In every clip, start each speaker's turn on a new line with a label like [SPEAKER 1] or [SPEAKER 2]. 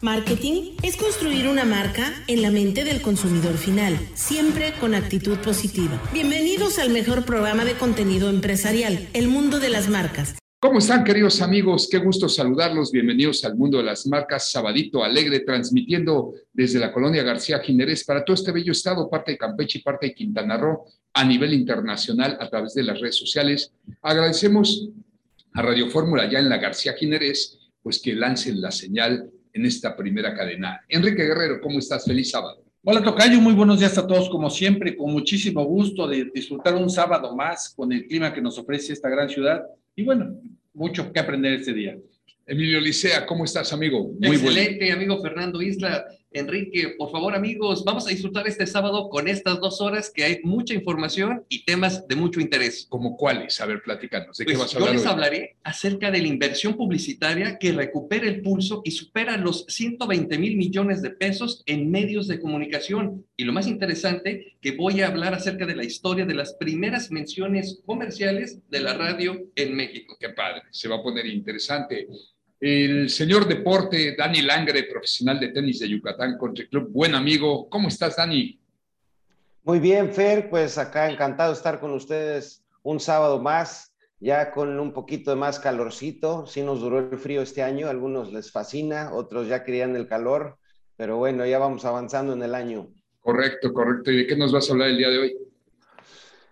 [SPEAKER 1] Marketing es construir una marca en la mente del consumidor final, siempre con actitud positiva. Bienvenidos al mejor programa de contenido empresarial, El Mundo de las Marcas.
[SPEAKER 2] ¿Cómo están queridos amigos? Qué gusto saludarlos. Bienvenidos al mundo de las marcas. Sabadito Alegre, transmitiendo desde la colonia García Jiménez para todo este bello estado, parte de Campeche y parte de Quintana Roo, a nivel internacional a través de las redes sociales. Agradecemos a Radio Fórmula ya en la García Jiménez, pues que lancen la señal en esta primera cadena. Enrique Guerrero, ¿cómo estás? Feliz sábado.
[SPEAKER 3] Hola Tocayo, muy buenos días a todos como siempre, con muchísimo gusto de disfrutar un sábado más con el clima que nos ofrece esta gran ciudad y bueno, mucho que aprender este día.
[SPEAKER 2] Emilio Licea, ¿cómo estás, amigo?
[SPEAKER 4] Muy Excelente, amigo Fernando Isla. Enrique, por favor, amigos, vamos a disfrutar este sábado con estas dos horas que hay mucha información y temas de mucho interés.
[SPEAKER 2] ¿Como cuáles? A ver, platícanos. ¿De qué
[SPEAKER 4] Pues
[SPEAKER 2] vas a
[SPEAKER 4] yo les
[SPEAKER 2] hoy?
[SPEAKER 4] hablaré acerca de la inversión publicitaria que recupera el pulso y supera los 120 mil millones de pesos en medios de comunicación. Y lo más interesante, que voy a hablar acerca de la historia de las primeras menciones comerciales de la radio en México.
[SPEAKER 2] Qué padre, se va a poner interesante. El señor deporte, Dani Langre, profesional de tenis de Yucatán Country Club, buen amigo. ¿Cómo estás, Dani?
[SPEAKER 5] Muy bien, Fer, pues acá encantado de estar con ustedes un sábado más, ya con un poquito de más calorcito. Sí nos duró el frío este año, a algunos les fascina, otros ya querían el calor, pero bueno, ya vamos avanzando en el año.
[SPEAKER 2] Correcto, correcto. ¿Y de qué nos vas a hablar el día de hoy?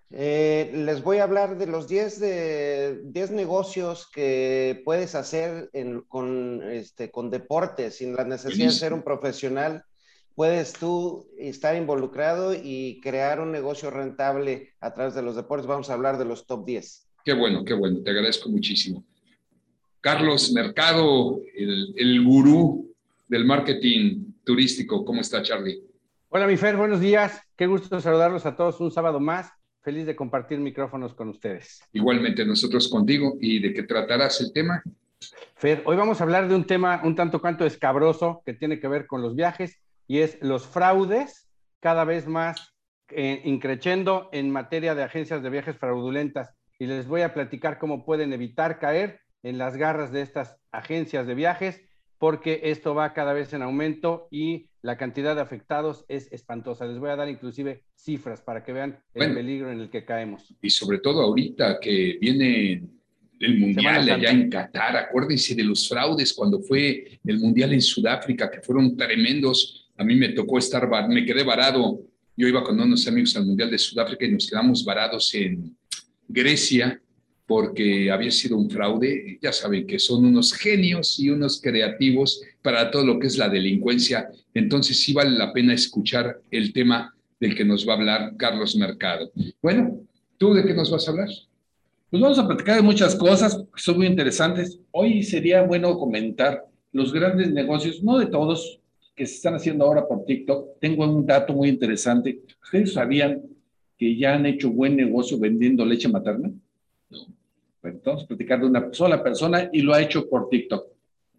[SPEAKER 5] Eh, les voy a hablar de los 10, de, 10 negocios que puedes hacer en- con, este, con deporte sin la necesidad de ser un profesional. Puedes tú estar involucrado y crear un negocio rentable a través de los deportes. Vamos a hablar de los top 10.
[SPEAKER 2] Qué bueno, qué bueno, te agradezco muchísimo. Carlos Mercado, el, el gurú del marketing turístico. ¿Cómo está, Charlie?
[SPEAKER 6] Hola, mi Fer, buenos días. Qué gusto saludarlos a todos un sábado más. Feliz de compartir micrófonos con ustedes.
[SPEAKER 2] Igualmente nosotros contigo. ¿Y de qué tratarás el tema?
[SPEAKER 6] Fer, hoy vamos a hablar de un tema un tanto cuanto escabroso que tiene que ver con los viajes y es los fraudes cada vez más eh, increciendo en materia de agencias de viajes fraudulentas. Y les voy a platicar cómo pueden evitar caer en las garras de estas agencias de viajes porque esto va cada vez en aumento y la cantidad de afectados es espantosa. Les voy a dar inclusive cifras para que vean el peligro en el que caemos.
[SPEAKER 2] Y sobre todo ahorita que viene el Mundial allá en Qatar, acuérdense de los fraudes cuando fue el Mundial en Sudáfrica, que fueron tremendos. A mí me tocó estar, me quedé varado. Yo iba con unos amigos al Mundial de Sudáfrica y nos quedamos varados en Grecia porque había sido un fraude. Ya saben que son unos genios y unos creativos para todo lo que es la delincuencia. Entonces sí vale la pena escuchar el tema del que nos va a hablar Carlos Mercado. Bueno, ¿tú de qué nos vas a hablar?
[SPEAKER 3] Pues vamos a platicar de muchas cosas que son muy interesantes. Hoy sería bueno comentar los grandes negocios, no de todos, que se están haciendo ahora por TikTok. Tengo un dato muy interesante. ¿Ustedes sabían que ya han hecho buen negocio vendiendo leche materna? Bueno, vamos a platicar de una sola persona y lo ha hecho por TikTok.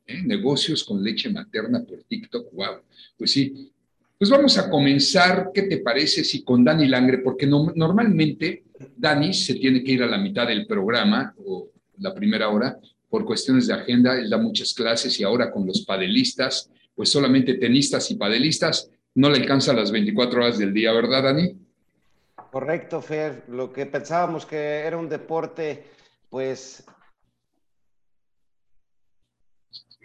[SPEAKER 2] ¿eh? negocios con leche materna por TikTok, wow. Pues sí. Pues vamos a comenzar, ¿qué te parece si con Dani Langre? Porque no- normalmente Dani se tiene que ir a la mitad del programa o la primera hora por cuestiones de agenda, él da muchas clases y ahora con los padelistas, pues solamente tenistas y padelistas, no le alcanza las 24 horas del día, ¿verdad, Dani?
[SPEAKER 5] Correcto, Fer. Lo que pensábamos que era un deporte, pues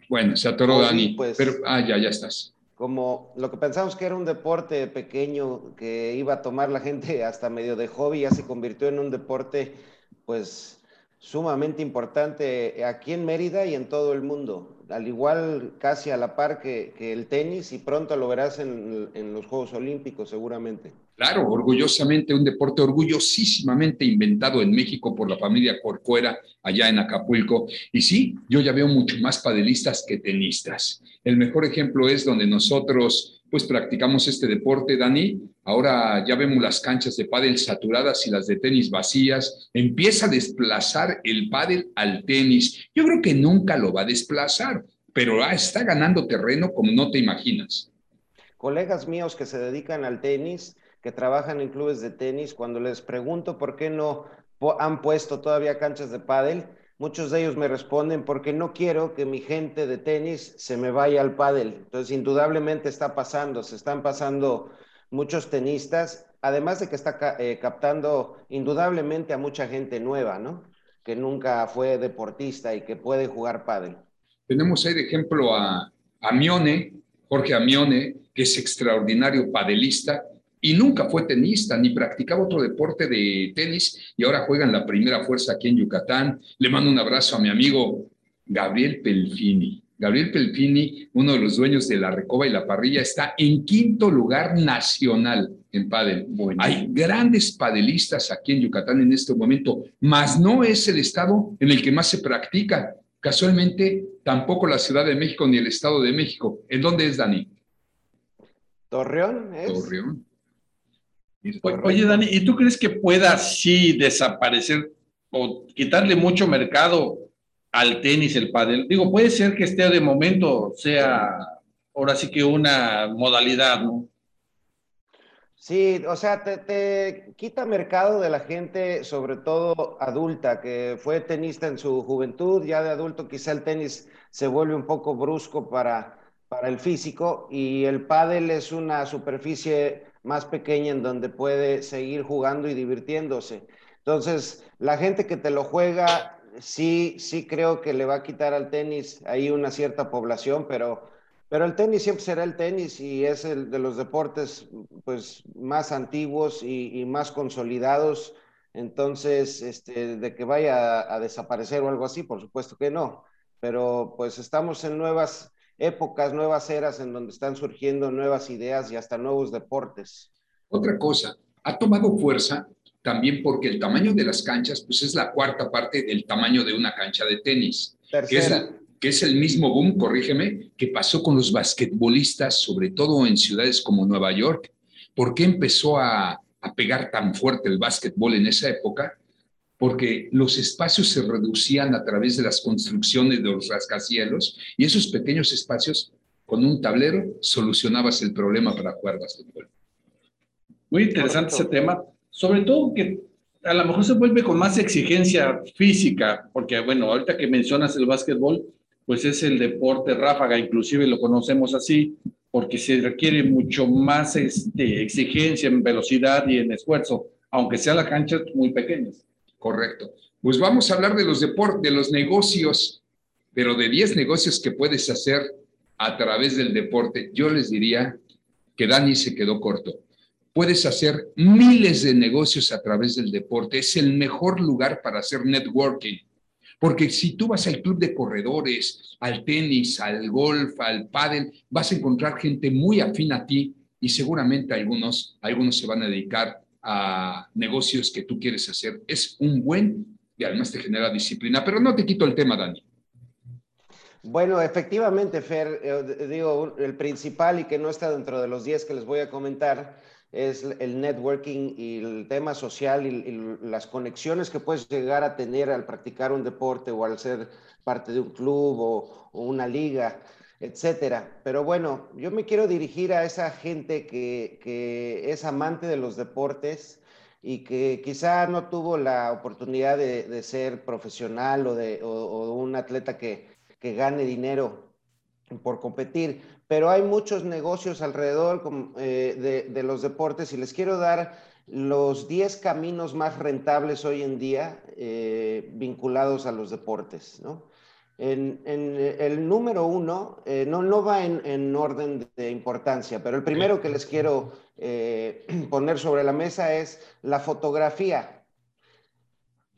[SPEAKER 2] Bueno, se atoró
[SPEAKER 5] sí,
[SPEAKER 2] Dani,
[SPEAKER 5] pues.
[SPEAKER 2] pero, ah, ya, ya estás.
[SPEAKER 5] como lo que pensábamos que era un deporte pequeño que iba a tomar la gente hasta medio de hobby, ya se convirtió en un deporte pues sumamente importante aquí en Mérida y en todo el mundo. Al igual casi a la par que, que el tenis y pronto lo verás en, en los Juegos Olímpicos seguramente.
[SPEAKER 2] Claro, orgullosamente, un deporte orgullosísimamente inventado en México por la familia Corcuera, allá en Acapulco. Y sí, yo ya veo mucho más padelistas que tenistas. El mejor ejemplo es donde nosotros pues practicamos este deporte, Dani. Ahora ya vemos las canchas de pádel saturadas y las de tenis vacías. Empieza a desplazar el pádel al tenis. Yo creo que nunca lo va a desplazar, pero ah, está ganando terreno como no te imaginas.
[SPEAKER 5] Colegas míos que se dedican al tenis, que trabajan en clubes de tenis, cuando les pregunto por qué no han puesto todavía canchas de pádel, muchos de ellos me responden porque no quiero que mi gente de tenis se me vaya al pádel. Entonces, indudablemente está pasando, se están pasando muchos tenistas, además de que está eh, captando indudablemente a mucha gente nueva, ¿no? Que nunca fue deportista y que puede jugar pádel.
[SPEAKER 2] Tenemos ahí de ejemplo a Amione, Jorge Amione, que es extraordinario padelista y nunca fue tenista ni practicaba otro deporte de tenis y ahora juega en la primera fuerza aquí en Yucatán. Le mando un abrazo a mi amigo Gabriel Pelfini. Gabriel Pelfini, uno de los dueños de la Recoba y la Parrilla, está en quinto lugar nacional en pádel. Hay grandes padelistas aquí en Yucatán en este momento, mas no es el estado en el que más se practica. Casualmente, tampoco la Ciudad de México ni el Estado de México. ¿En dónde es, Dani?
[SPEAKER 5] Torreón es.
[SPEAKER 2] Torreón.
[SPEAKER 3] Oye, Dani, ¿y tú crees que pueda así desaparecer o quitarle mucho mercado al tenis, el pádel? Digo, puede ser que esté de momento, sea ahora sí que una modalidad, ¿no?
[SPEAKER 5] Sí, o sea, te, quita mercado de la gente, sobre todo adulta, que fue tenista en su juventud, ya de adulto quizá el tenis se vuelve un poco brusco para, para el físico y el pádel es una superficie más pequeña en donde puede seguir jugando y divirtiéndose. Entonces, la gente que te lo juega, sí, sí creo que le va a quitar al tenis ahí una cierta población, pero pero el tenis siempre será el tenis y es el de los deportes pues, más antiguos y, más consolidados. Entonces, este, de que vaya a, desaparecer o algo así, por supuesto que no. Pero pues estamos en nuevas épocas, nuevas eras en donde están surgiendo nuevas ideas y hasta nuevos deportes.
[SPEAKER 2] Otra cosa, ha tomado fuerza también porque el tamaño de las canchas pues es la cuarta parte del tamaño de una cancha de tenis. Que es el mismo boom, corrígeme, que pasó con los basquetbolistas, sobre todo en ciudades como Nueva York. ¿Por qué empezó a, pegar tan fuerte el básquetbol en esa época? Porque los espacios se reducían a través de las construcciones de los rascacielos y esos pequeños espacios, con un tablero, solucionabas el problema para jugar básquetbol.
[SPEAKER 3] Muy interesante ese tema, sobre todo que a lo mejor se vuelve con más exigencia física, porque bueno, ahorita que mencionas el básquetbol, pues es el deporte ráfaga, inclusive lo conocemos así, porque se requiere mucho más este, exigencia en velocidad y en esfuerzo, aunque sea la cancha muy pequeñas.
[SPEAKER 2] Correcto. Pues vamos a hablar de los deportes, de los negocios, pero de 10 negocios que puedes hacer a través del deporte. Yo les diría que Dani se quedó corto. Puedes hacer miles de negocios a través del deporte. Es el mejor lugar para hacer networking porque si tú vas al club de corredores, al tenis, al golf, al pádel, vas a encontrar gente muy afín a ti y seguramente algunos, algunos se van a dedicar a negocios que tú quieres hacer. Es un buen y además te genera disciplina. Pero no te quito el tema, Dani.
[SPEAKER 5] Bueno, efectivamente, Fer, eh, digo, el principal y que no está dentro de los 10 que les voy a comentar es el networking y el tema social y, las conexiones que puedes llegar a tener al practicar un deporte o al ser parte de un club o, una liga, etcétera. Pero bueno, yo me quiero dirigir a esa gente que, es amante de los deportes y que quizá no tuvo la oportunidad de, ser profesional o de un atleta que, que gane dinero por competir, pero hay muchos negocios alrededor eh, de, los deportes y les quiero dar los 10 caminos más rentables hoy en día eh, vinculados a los deportes. En, el número uno, eh, no, no va en, orden de importancia, pero el primero que les quiero poner sobre la mesa es la fotografía.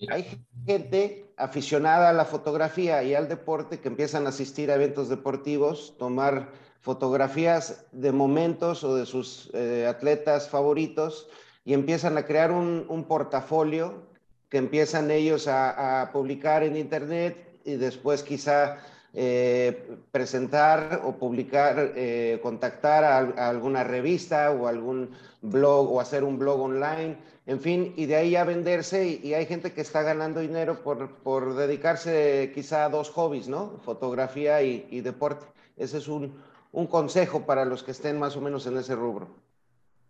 [SPEAKER 5] Hay gente aficionada a la fotografía y al deporte que empiezan a asistir a eventos deportivos, tomar fotografías de momentos o de sus eh, atletas favoritos y empiezan a crear un, portafolio que empiezan ellos a, publicar en internet y después quizá eh, presentar o publicar, eh, contactar a, alguna revista o algún blog o hacer un blog online, en fin, y de ahí a venderse y, hay gente que está ganando dinero por, dedicarse quizá a dos hobbies, ¿no? Fotografía y deporte. Ese es un, un consejo para los que estén más o menos en ese rubro?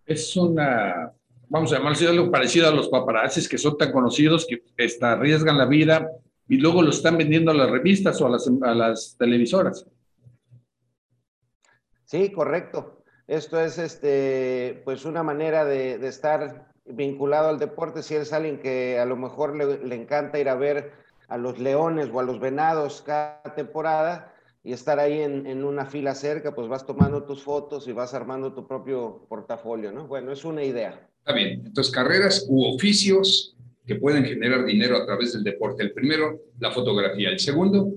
[SPEAKER 3] Es una, vamos a llamarlo algo parecido a los paparazzis que son tan conocidos que hasta arriesgan la vida y luego lo están vendiendo a las revistas o a las, a las televisoras.
[SPEAKER 5] Sí, correcto. Esto es este, pues una manera de, de estar vinculado al deporte. Si eres alguien que a lo mejor le, le encanta ir a ver a los leones o a los venados cada temporada, y estar ahí en, en, una fila cerca, pues vas tomando tus fotos y vas armando tu propio portafolio, ¿no? Bueno, es una idea.
[SPEAKER 2] Está bien. Entonces, carreras u oficios que pueden generar dinero a través del deporte. El primero, la fotografía. El segundo.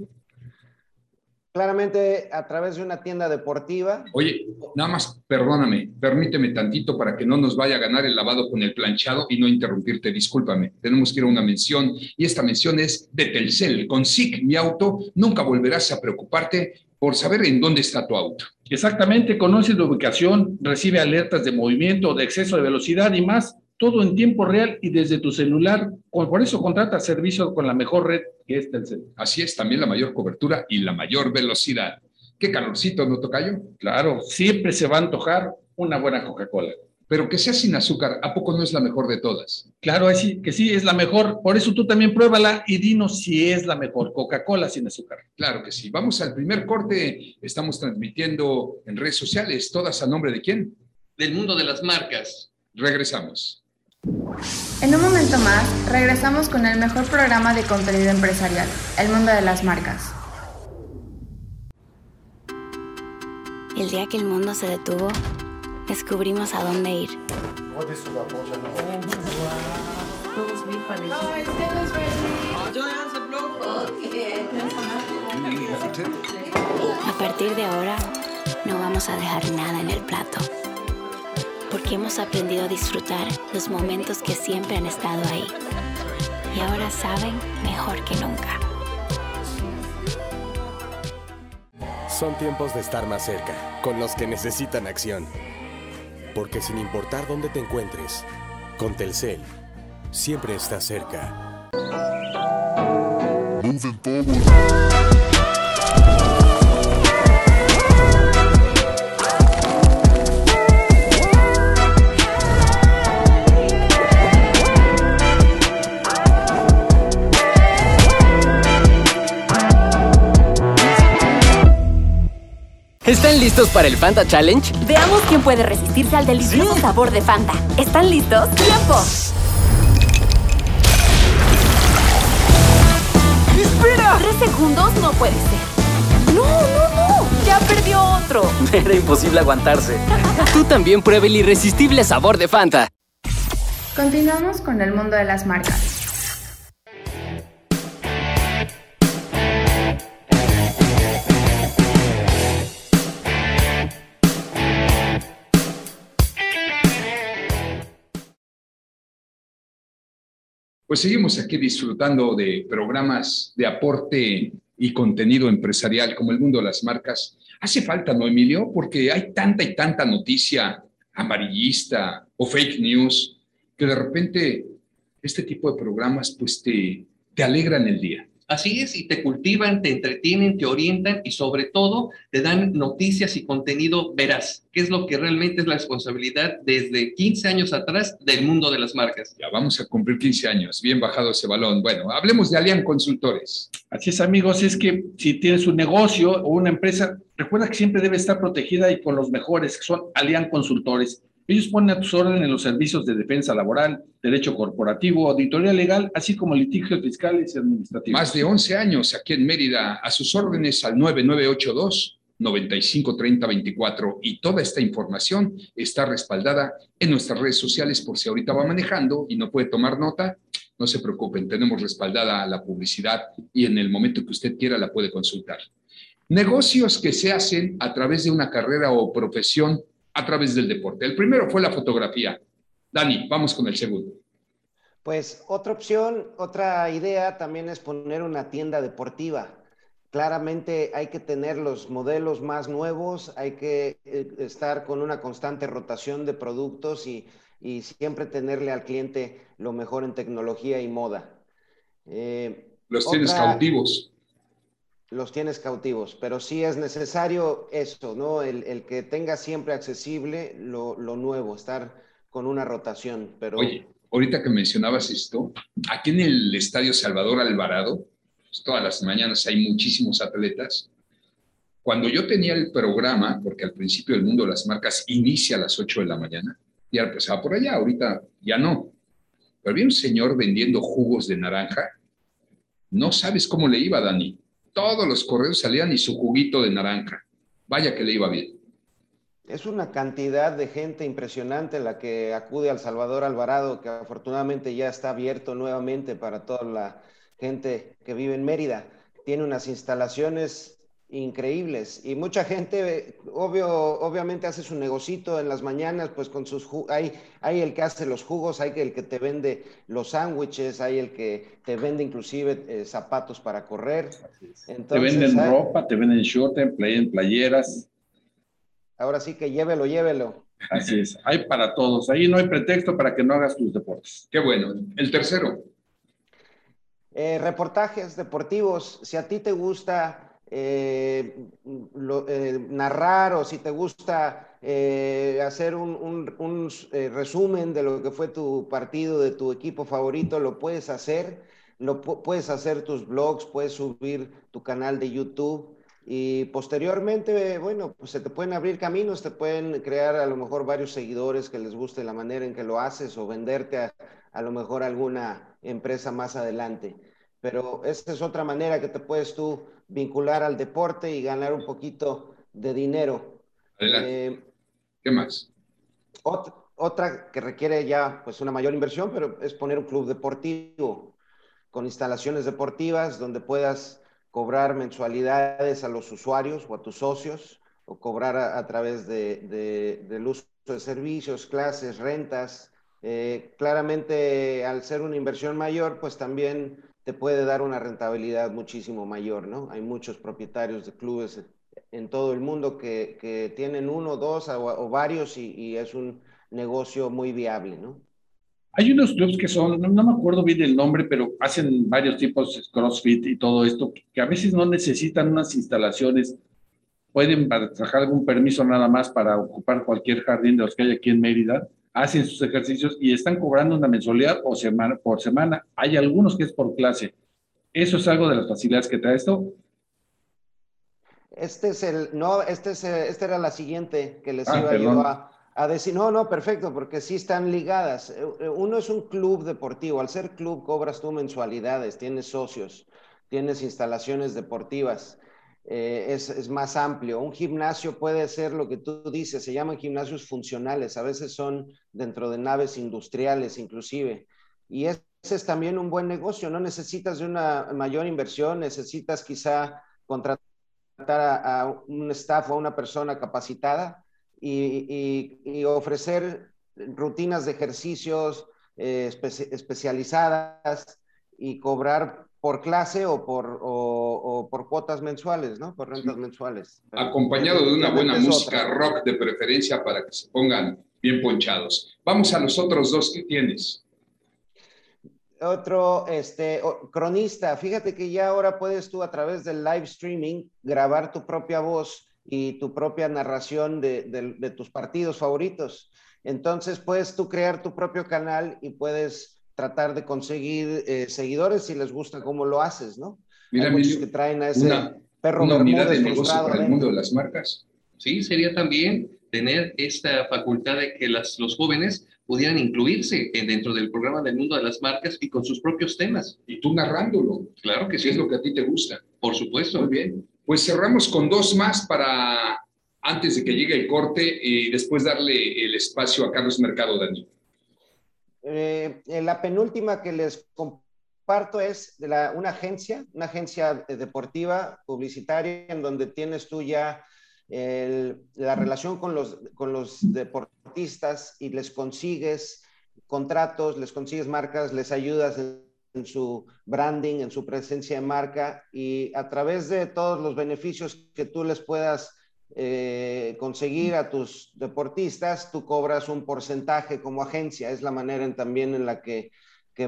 [SPEAKER 5] Claramente a través de una tienda deportiva.
[SPEAKER 2] Oye, nada más, perdóname, permíteme tantito para que no nos vaya a ganar el lavado con el planchado y no interrumpirte, discúlpame. Tenemos que ir a una mención y esta mención es de Telcel. Con SIC, mi auto, nunca volverás a preocuparte por saber en dónde está tu auto.
[SPEAKER 3] Exactamente, conoce la ubicación, recibe alertas de movimiento, de exceso de velocidad y más todo en tiempo real y desde tu celular. Por eso contrata servicio con la mejor red que es Telcel.
[SPEAKER 2] Así es, también la mayor cobertura y la mayor velocidad. Qué calorcito, ¿no, Tocayo?
[SPEAKER 3] Claro, siempre se va a antojar una buena Coca-Cola.
[SPEAKER 2] Pero que sea sin azúcar, ¿a poco no es la mejor de todas?
[SPEAKER 3] Claro, sí, que sí, es la mejor. Por eso tú también pruébala y dinos si es la mejor Coca-Cola sin azúcar.
[SPEAKER 2] Claro que sí. Vamos al primer corte. Estamos transmitiendo en redes sociales, todas a nombre de quién?
[SPEAKER 4] Del mundo de las marcas.
[SPEAKER 2] Regresamos.
[SPEAKER 7] En un momento más, regresamos con el mejor programa de contenido empresarial, El Mundo de las Marcas.
[SPEAKER 8] El día que el mundo se detuvo, descubrimos a dónde ir. A partir de ahora, no vamos a dejar nada en el plato porque hemos aprendido a disfrutar los momentos que siempre han estado ahí. Y ahora saben mejor que nunca.
[SPEAKER 9] Son tiempos de estar más cerca, con los que necesitan acción. Porque sin importar dónde te encuentres, con Telcel, siempre estás cerca.
[SPEAKER 10] ¿Están listos para el Fanta Challenge?
[SPEAKER 11] Veamos quién puede resistirse al delicioso ¿Sí? sabor de Fanta. ¿Están listos? ¡Tiempo!
[SPEAKER 10] ¡Espera!
[SPEAKER 11] Tres segundos no puede ser. ¡No, no, no! ¡Ya perdió otro!
[SPEAKER 10] Era imposible aguantarse. Tú también pruebe el irresistible sabor de Fanta.
[SPEAKER 7] Continuamos con el mundo de las marcas.
[SPEAKER 2] Pues seguimos aquí disfrutando de programas de aporte y contenido empresarial como el mundo de las marcas. Hace falta, ¿no, Emilio? Porque hay tanta y tanta noticia amarillista o fake news que de repente este tipo de programas pues te, te alegran el día.
[SPEAKER 4] Así es, y te cultivan, te entretienen, te orientan y sobre todo te dan noticias y contenido veraz, que es lo que realmente es la responsabilidad desde 15 años atrás del mundo de las marcas.
[SPEAKER 2] Ya vamos a cumplir 15 años, bien bajado ese balón. Bueno, hablemos de Alian Consultores.
[SPEAKER 3] Así es, amigos, es que si tienes un negocio o una empresa, recuerda que siempre debe estar protegida y con los mejores, que son Alian Consultores. Ellos ponen a tus órdenes en los servicios de defensa laboral, derecho corporativo, auditoría legal, así como litigios fiscales y administrativos.
[SPEAKER 2] Más de 11 años aquí en Mérida, a sus órdenes al 9982 953024 y toda esta información está respaldada en nuestras redes sociales por si ahorita va manejando y no puede tomar nota, no se preocupen, tenemos respaldada la publicidad y en el momento que usted quiera la puede consultar. Negocios que se hacen a través de una carrera o profesión a través del deporte. El primero fue la fotografía. Dani, vamos con el segundo.
[SPEAKER 5] Pues otra opción, otra idea también es poner una tienda deportiva. Claramente hay que tener los modelos más nuevos, hay que eh, estar con una constante rotación de productos y, y siempre tenerle al cliente lo mejor en tecnología y moda.
[SPEAKER 2] Eh, los tienes cautivos
[SPEAKER 5] los tienes cautivos, pero sí es necesario eso, ¿no? El, que tenga siempre accesible lo, nuevo, estar con una rotación. Pero...
[SPEAKER 2] Oye, ahorita que mencionabas esto, aquí en el Estadio Salvador Alvarado pues, todas las mañanas hay muchísimos atletas. Cuando yo tenía el programa, porque al principio el mundo las marcas inicia a las 8 de la mañana, ya empezaba por allá, ahorita ya no. Pero había un señor vendiendo jugos de naranja. No sabes cómo le iba, Dani. Todos los correos salían y su juguito de naranja. Vaya que le iba bien.
[SPEAKER 5] Es una cantidad de gente impresionante la que acude al Salvador Alvarado, que afortunadamente ya está abierto nuevamente para toda la gente que vive en Mérida. Tiene unas instalaciones increíbles y mucha gente, obvio, obviamente hace su negocito en las mañanas, pues con sus hay, hay el que hace los jugos, hay el que te vende los sándwiches, hay el que te vende inclusive eh, zapatos para correr.
[SPEAKER 3] te venden ropa, te venden short, te en playeras.
[SPEAKER 5] Ahora sí que llévelo, llévelo.
[SPEAKER 3] Así es, hay para todos. Ahí no hay pretexto para que no hagas tus deportes.
[SPEAKER 2] Qué bueno. El tercero.
[SPEAKER 5] Eh, reportajes deportivos. Si a ti te gusta eh, eh, narrar o si te gusta hacer un, resumen de lo que fue tu partido, de tu equipo favorito, lo puedes hacer. Lo puedes hacer tus blogs, puedes subir tu canal de YouTube. Y posteriormente, bueno, pues se te pueden abrir caminos, te pueden crear a lo mejor varios seguidores que les guste la manera en que lo haces o venderte a, a lo mejor alguna empresa más adelante. Pero esa es otra manera que te puedes tú vincular al deporte y ganar un poquito de dinero.
[SPEAKER 2] Eh, ¿Qué más?
[SPEAKER 5] Otra, otra que requiere ya pues una mayor inversión, pero es poner un club deportivo con instalaciones deportivas donde puedas cobrar mensualidades a los usuarios o a tus socios, o cobrar a, través de, del uso de servicios, clases, rentas. Eh, claramente, al ser una inversión mayor, pues también te puede dar una rentabilidad muchísimo mayor, ¿no? Hay muchos propietarios de clubes en todo el mundo que, que tienen uno, dos o, varios y, y, es un negocio muy viable, ¿no?
[SPEAKER 3] Hay unos clubs que son, no, me acuerdo bien el nombre, pero hacen varios tipos CrossFit y todo esto, que a veces no necesitan unas instalaciones, pueden trabajar algún permiso nada más para ocupar cualquier jardín de los que hay aquí en Mérida, hacen sus ejercicios y están cobrando una mensualidad o semana, por semana. Hay algunos que es por clase. ¿Eso es algo de las facilidades que trae esto?
[SPEAKER 5] Este es el, no, este es, esta era la siguiente que les ah, iba yo a, a decir, no, no, perfecto, porque sí están ligadas. Eh, eh, uno es un club deportivo, al ser club cobras tú mensualidades, tienes socios, tienes instalaciones deportivas, eh, es, es, más amplio. Un gimnasio puede ser lo que tú dices, se llaman gimnasios funcionales, a veces son dentro de naves industriales inclusive. Y ese es también un buen negocio, no necesitas de una mayor inversión, necesitas quizá contratar a, un staff o a una persona capacitada y, ofrecer rutinas de ejercicios eh, especializadas y cobrar por clase o por, o, por cuotas mensuales, ¿no? Por rentas mensuales.
[SPEAKER 2] Acompañado de una buena música rock de preferencia para que se pongan bien ponchados. Vamos a los otros dos que tienes.
[SPEAKER 5] Otro, este, cronista. Fíjate que ya ahora puedes tú a través del live streaming grabar tu propia voz y tu propia narración de, tus partidos favoritos. Entonces puedes tú crear tu propio canal y puedes tratar de conseguir eh, seguidores si les gusta cómo lo haces, ¿no?
[SPEAKER 2] Mira, Hay que traen a ese perro una unidad de negocio para el mundo de las marcas.
[SPEAKER 4] Sí, sería también tener esta facultad de que las, los jóvenes pudieran incluirse dentro del programa del mundo de las marcas y con sus propios temas.
[SPEAKER 2] Y tú narrándolo.
[SPEAKER 4] Claro que
[SPEAKER 2] sí. es lo que a ti te gusta.
[SPEAKER 4] Por supuesto.
[SPEAKER 2] Muy bien. Pues cerramos con dos más para antes de que llegue el corte y después darle el espacio a Carlos Mercado, Dani.
[SPEAKER 5] Eh, la penúltima que les comparto es de la, una agencia, una agencia deportiva, publicitaria, en donde tienes tú ya la relación con los, con los deportistas y les consigues contratos, les consigues marcas, les ayudas en en su branding, en su presencia de marca y a través de todos los beneficios que tú les puedas eh, conseguir a tus deportistas, tú cobras un porcentaje como agencia. Es la manera también en la que,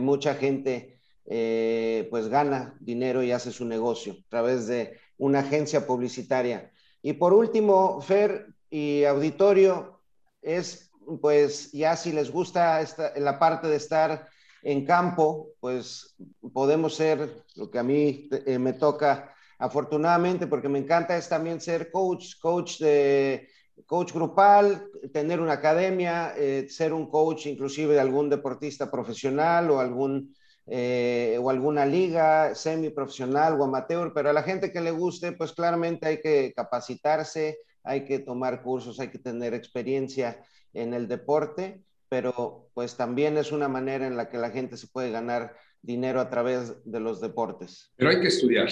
[SPEAKER 5] mucha gente eh, pues gana dinero y hace su negocio a través de una agencia publicitaria. Y por último, Fer y auditorio, es pues ya si les gusta esta, la parte de estar en campo, pues podemos ser lo que a mí eh, me toca afortunadamente, porque me encanta es también ser coach, coach de coach grupal, tener una academia, eh, ser un coach inclusive de algún deportista profesional o algún eh, o alguna liga semiprofesional o amateur, pero a la gente que le guste, pues claramente hay que capacitarse, hay que tomar cursos, hay que tener experiencia en el deporte, pero pues también es una manera en la que la gente se puede ganar dinero a través de los deportes.
[SPEAKER 2] Pero hay que estudiar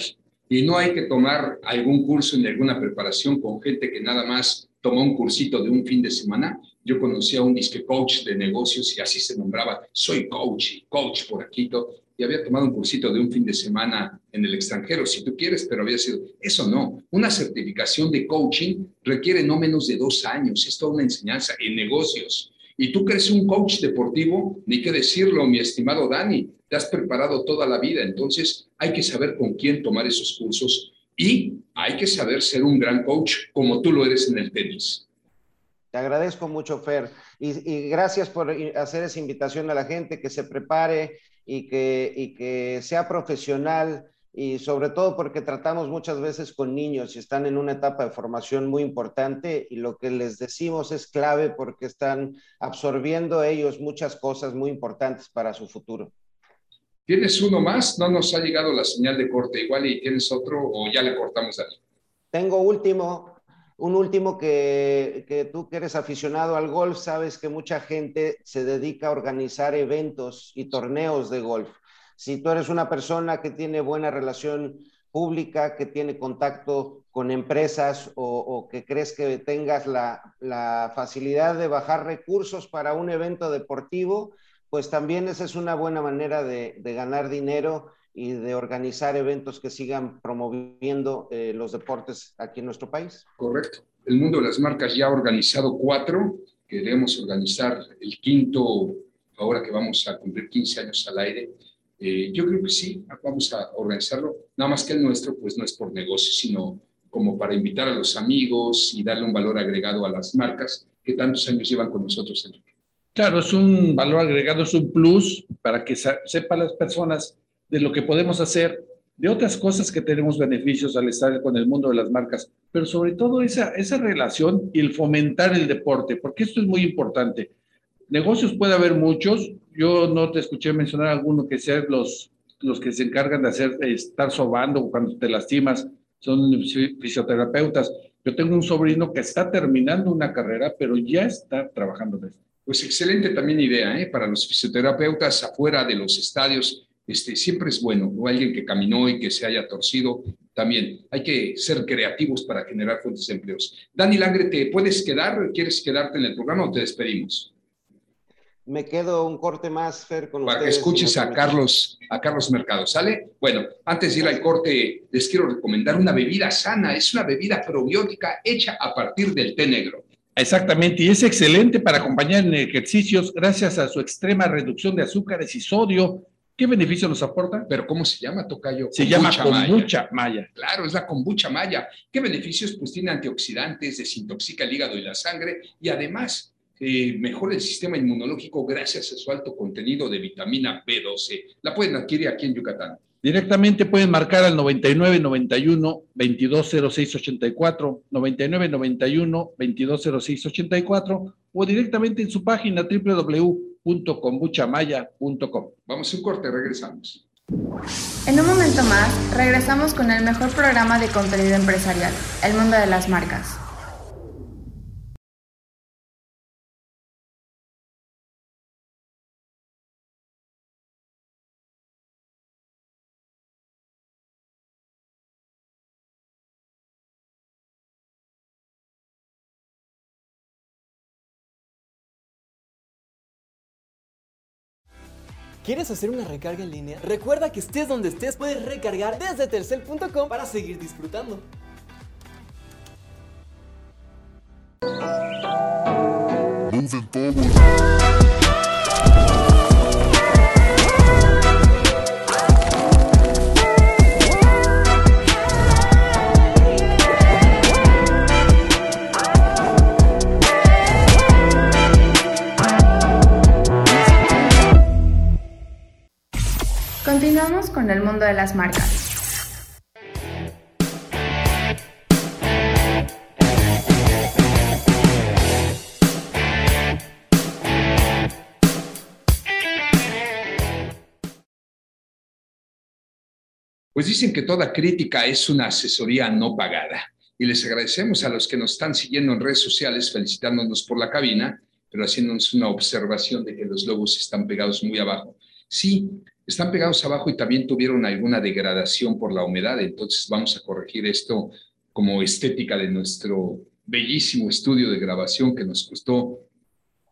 [SPEAKER 2] y no hay que tomar algún curso en alguna preparación con gente que nada más tomó un cursito de un fin de semana. Yo conocí a un disque coach de negocios y así se nombraba, soy coach coach por aquí, y había tomado un cursito de un fin de semana en el extranjero, si tú quieres, pero había sido, eso no, una certificación de coaching requiere no menos de dos años, es toda una enseñanza en negocios. Y tú eres un coach deportivo, ni que decirlo, mi estimado Dani, te has preparado toda la vida, entonces hay que saber con quién tomar esos cursos y hay que saber ser un gran coach como tú lo eres en el tenis.
[SPEAKER 5] Te agradezco mucho, Fer, y, gracias por hacer esa invitación a la gente que se prepare y que, y que sea profesional y sobre todo porque tratamos muchas veces con niños y están en una etapa de formación muy importante y lo que les decimos es clave porque están absorbiendo ellos muchas cosas muy importantes para su futuro.
[SPEAKER 2] ¿Tienes uno más? No nos ha llegado la señal de corte igual y tienes otro o ya le cortamos ahí.
[SPEAKER 5] Tengo último, un último que, que tú que eres aficionado al golf, sabes que mucha gente se dedica a organizar eventos y torneos de golf si tú eres una persona que tiene buena relación pública, que tiene contacto con empresas o, que crees que tengas la, facilidad de bajar recursos para un evento deportivo, pues también esa es una buena manera de, ganar dinero y de organizar eventos que sigan promoviendo eh, los deportes aquí en nuestro país.
[SPEAKER 2] Correcto. El mundo de las marcas ya ha organizado cuatro, queremos organizar el quinto, ahora que vamos a cumplir 15 años al aire, eh, yo creo que sí, vamos a organizarlo, nada más que el nuestro, pues no es por negocio, sino como para invitar a los amigos y darle un valor agregado a las marcas que tantos años llevan con nosotros, Enrique.
[SPEAKER 3] Claro, es un valor agregado, es un plus para que sepan las personas de lo que podemos hacer, de otras cosas que tenemos beneficios al estar con el mundo de las marcas, pero sobre todo esa, esa relación y el fomentar el deporte, porque esto es muy importante. Negocios puede haber muchos, yo no te escuché mencionar alguno que sean los, los que se encargan de hacer, estar sobando cuando te lastimas, son fisioterapeutas. Yo tengo un sobrino que está terminando una carrera, pero ya está trabajando de esto.
[SPEAKER 2] Pues excelente también idea, ¿eh? Para los fisioterapeutas afuera de los estadios, este, siempre es bueno, o alguien que caminó y que se haya torcido, también hay que ser creativos para generar fuentes de empleos. Dani Langre, ¿te puedes quedar? ¿Quieres quedarte en el programa o te despedimos?
[SPEAKER 5] me quedo un corte más, Fer, con
[SPEAKER 2] Para que escuches a Carlos, a Carlos Mercado, ¿sale? Bueno, antes de ir al corte, les quiero recomendar una bebida sana. Es una bebida probiótica hecha a partir del té negro.
[SPEAKER 3] Exactamente, y es excelente para acompañar en ejercicios gracias a su extrema reducción de azúcares y sodio. ¿Qué beneficio nos aporta?
[SPEAKER 2] Pero ¿cómo se llama, Tocayo?
[SPEAKER 3] Se llama kombucha maya.
[SPEAKER 2] Claro, es la kombucha maya. ¿Qué beneficios? Pues tiene antioxidantes, desintoxica el hígado y la sangre y además eh, mejora el sistema inmunológico gracias a su alto contenido de vitamina B12. La pueden adquirir aquí en Yucatán.
[SPEAKER 3] Directamente pueden marcar al 9991 220684, 9991 220684 o directamente en su página www.kombuchamaya.com.
[SPEAKER 2] Vamos a un corte, regresamos.
[SPEAKER 7] En un momento más, regresamos con el mejor programa de contenido empresarial, El Mundo de las Marcas.
[SPEAKER 12] ¿Quieres hacer una recarga en línea? Recuerda que estés donde estés, puedes recargar desde tercel.com para seguir disfrutando.
[SPEAKER 7] Con el mundo de las marcas.
[SPEAKER 2] Pues dicen que toda crítica es una asesoría no pagada. Y les agradecemos a los que nos están siguiendo en redes sociales, felicitándonos por la cabina, pero haciéndonos una observación de que los logos están pegados muy abajo. Sí, están pegados abajo y también tuvieron alguna degradación por la humedad, entonces vamos a corregir esto como estética de nuestro bellísimo estudio de grabación que nos costó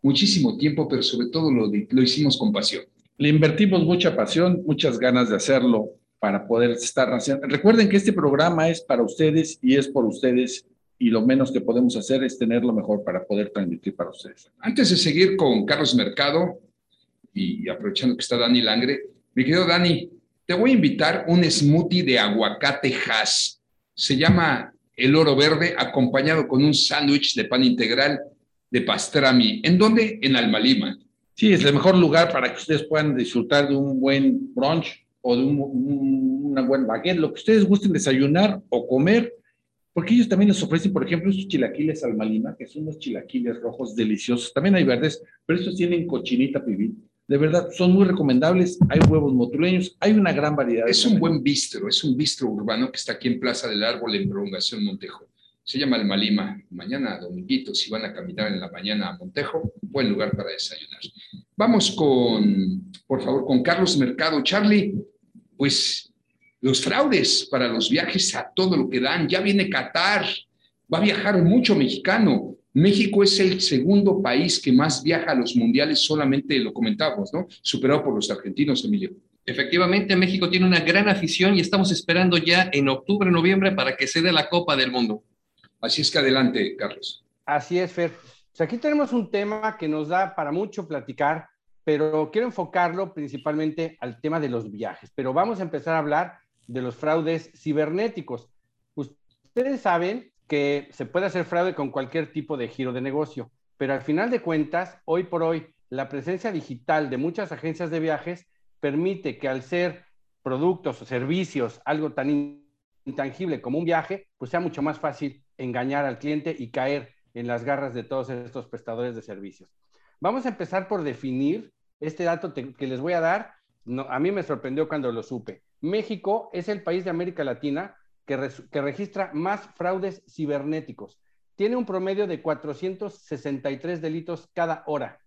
[SPEAKER 2] muchísimo tiempo, pero sobre todo lo, lo hicimos con pasión.
[SPEAKER 3] Le invertimos mucha pasión, muchas ganas de hacerlo para poder estar haciendo. Recuerden que este programa es para ustedes y es por ustedes y lo menos que podemos hacer es tener lo mejor para poder transmitir para ustedes.
[SPEAKER 2] Antes de seguir con Carlos Mercado y aprovechando que está Dani Langre, mi querido Dani, te voy a invitar un smoothie de aguacate hash. Se llama el oro verde acompañado con un sándwich de pan integral de pastrami. ¿En dónde? En Almalima.
[SPEAKER 3] Sí, es el mejor lugar para que ustedes puedan disfrutar de un buen brunch o de un, una buena baguette, lo que ustedes gusten desayunar o comer, porque ellos también les ofrecen, por ejemplo, estos chilaquiles al malima, que son unos chilaquiles rojos deliciosos. También hay verdes, pero estos tienen cochinita pibil. De verdad, son muy recomendables. Hay huevos motuleños, hay una gran variedad.
[SPEAKER 2] Es un buen bistro, es un bistro urbano que está aquí en Plaza del Árbol, en Prolongación Montejo. Se llama El Malima. Mañana, dominguito, si van a caminar en la mañana a Montejo, buen lugar para desayunar. Vamos con, por favor, con Carlos Mercado. Charlie, pues los fraudes para los viajes a todo lo que dan. Ya viene Qatar, va a viajar mucho mexicano. México es el segundo país que más viaja a los mundiales, solamente lo comentábamos, ¿no? Superado por los argentinos, Emilio.
[SPEAKER 4] Efectivamente, México tiene una gran afición y estamos esperando ya en octubre, noviembre para que se dé la Copa del Mundo.
[SPEAKER 2] Así es que adelante, Carlos.
[SPEAKER 6] Así es, Fer. Pues aquí tenemos un tema que nos da para mucho platicar pero quiero enfocarlo principalmente al tema de los viajes. Pero vamos a empezar a hablar de los fraudes cibernéticos. Ustedes saben que se puede hacer fraude con cualquier tipo de giro de negocio, pero al final de cuentas, hoy por hoy, la presencia digital de muchas agencias de viajes permite que al ser productos o servicios, algo tan intangible como un viaje, pues sea mucho más fácil engañar al cliente y caer en las garras de todos estos prestadores de servicios. Vamos a empezar por definir este dato que les voy a dar, a mí me sorprendió cuando lo supe. México es el país de América Latina que, registra más fraudes cibernéticos. Tiene un promedio de 463 delitos cada hora.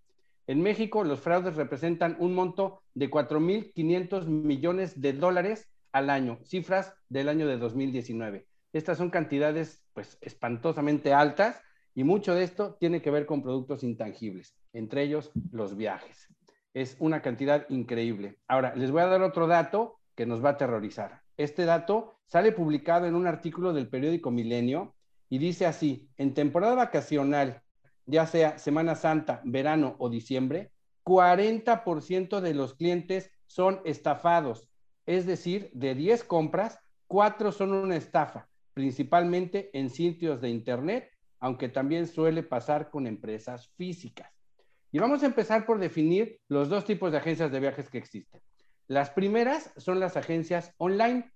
[SPEAKER 6] En México, los fraudes representan un monto de 4.500 millones de dólares al año, cifras del año de 2019. Estas son cantidades pues espantosamente altas y mucho de esto tiene que ver con productos intangibles, entre ellos los viajes es una cantidad increíble. Ahora, les voy a dar otro dato que nos va a aterrorizar. Este dato sale publicado en un artículo del periódico Milenio y dice así, en temporada vacacional, ya sea Semana Santa, verano o diciembre, 40% de los clientes son estafados. Es decir, de 10 compras, 4 son una estafa, principalmente en sitios de Internet, aunque también suele pasar con empresas físicas. Y vamos a empezar por definir los dos tipos de agencias de viajes que existen. Las primeras son las agencias online.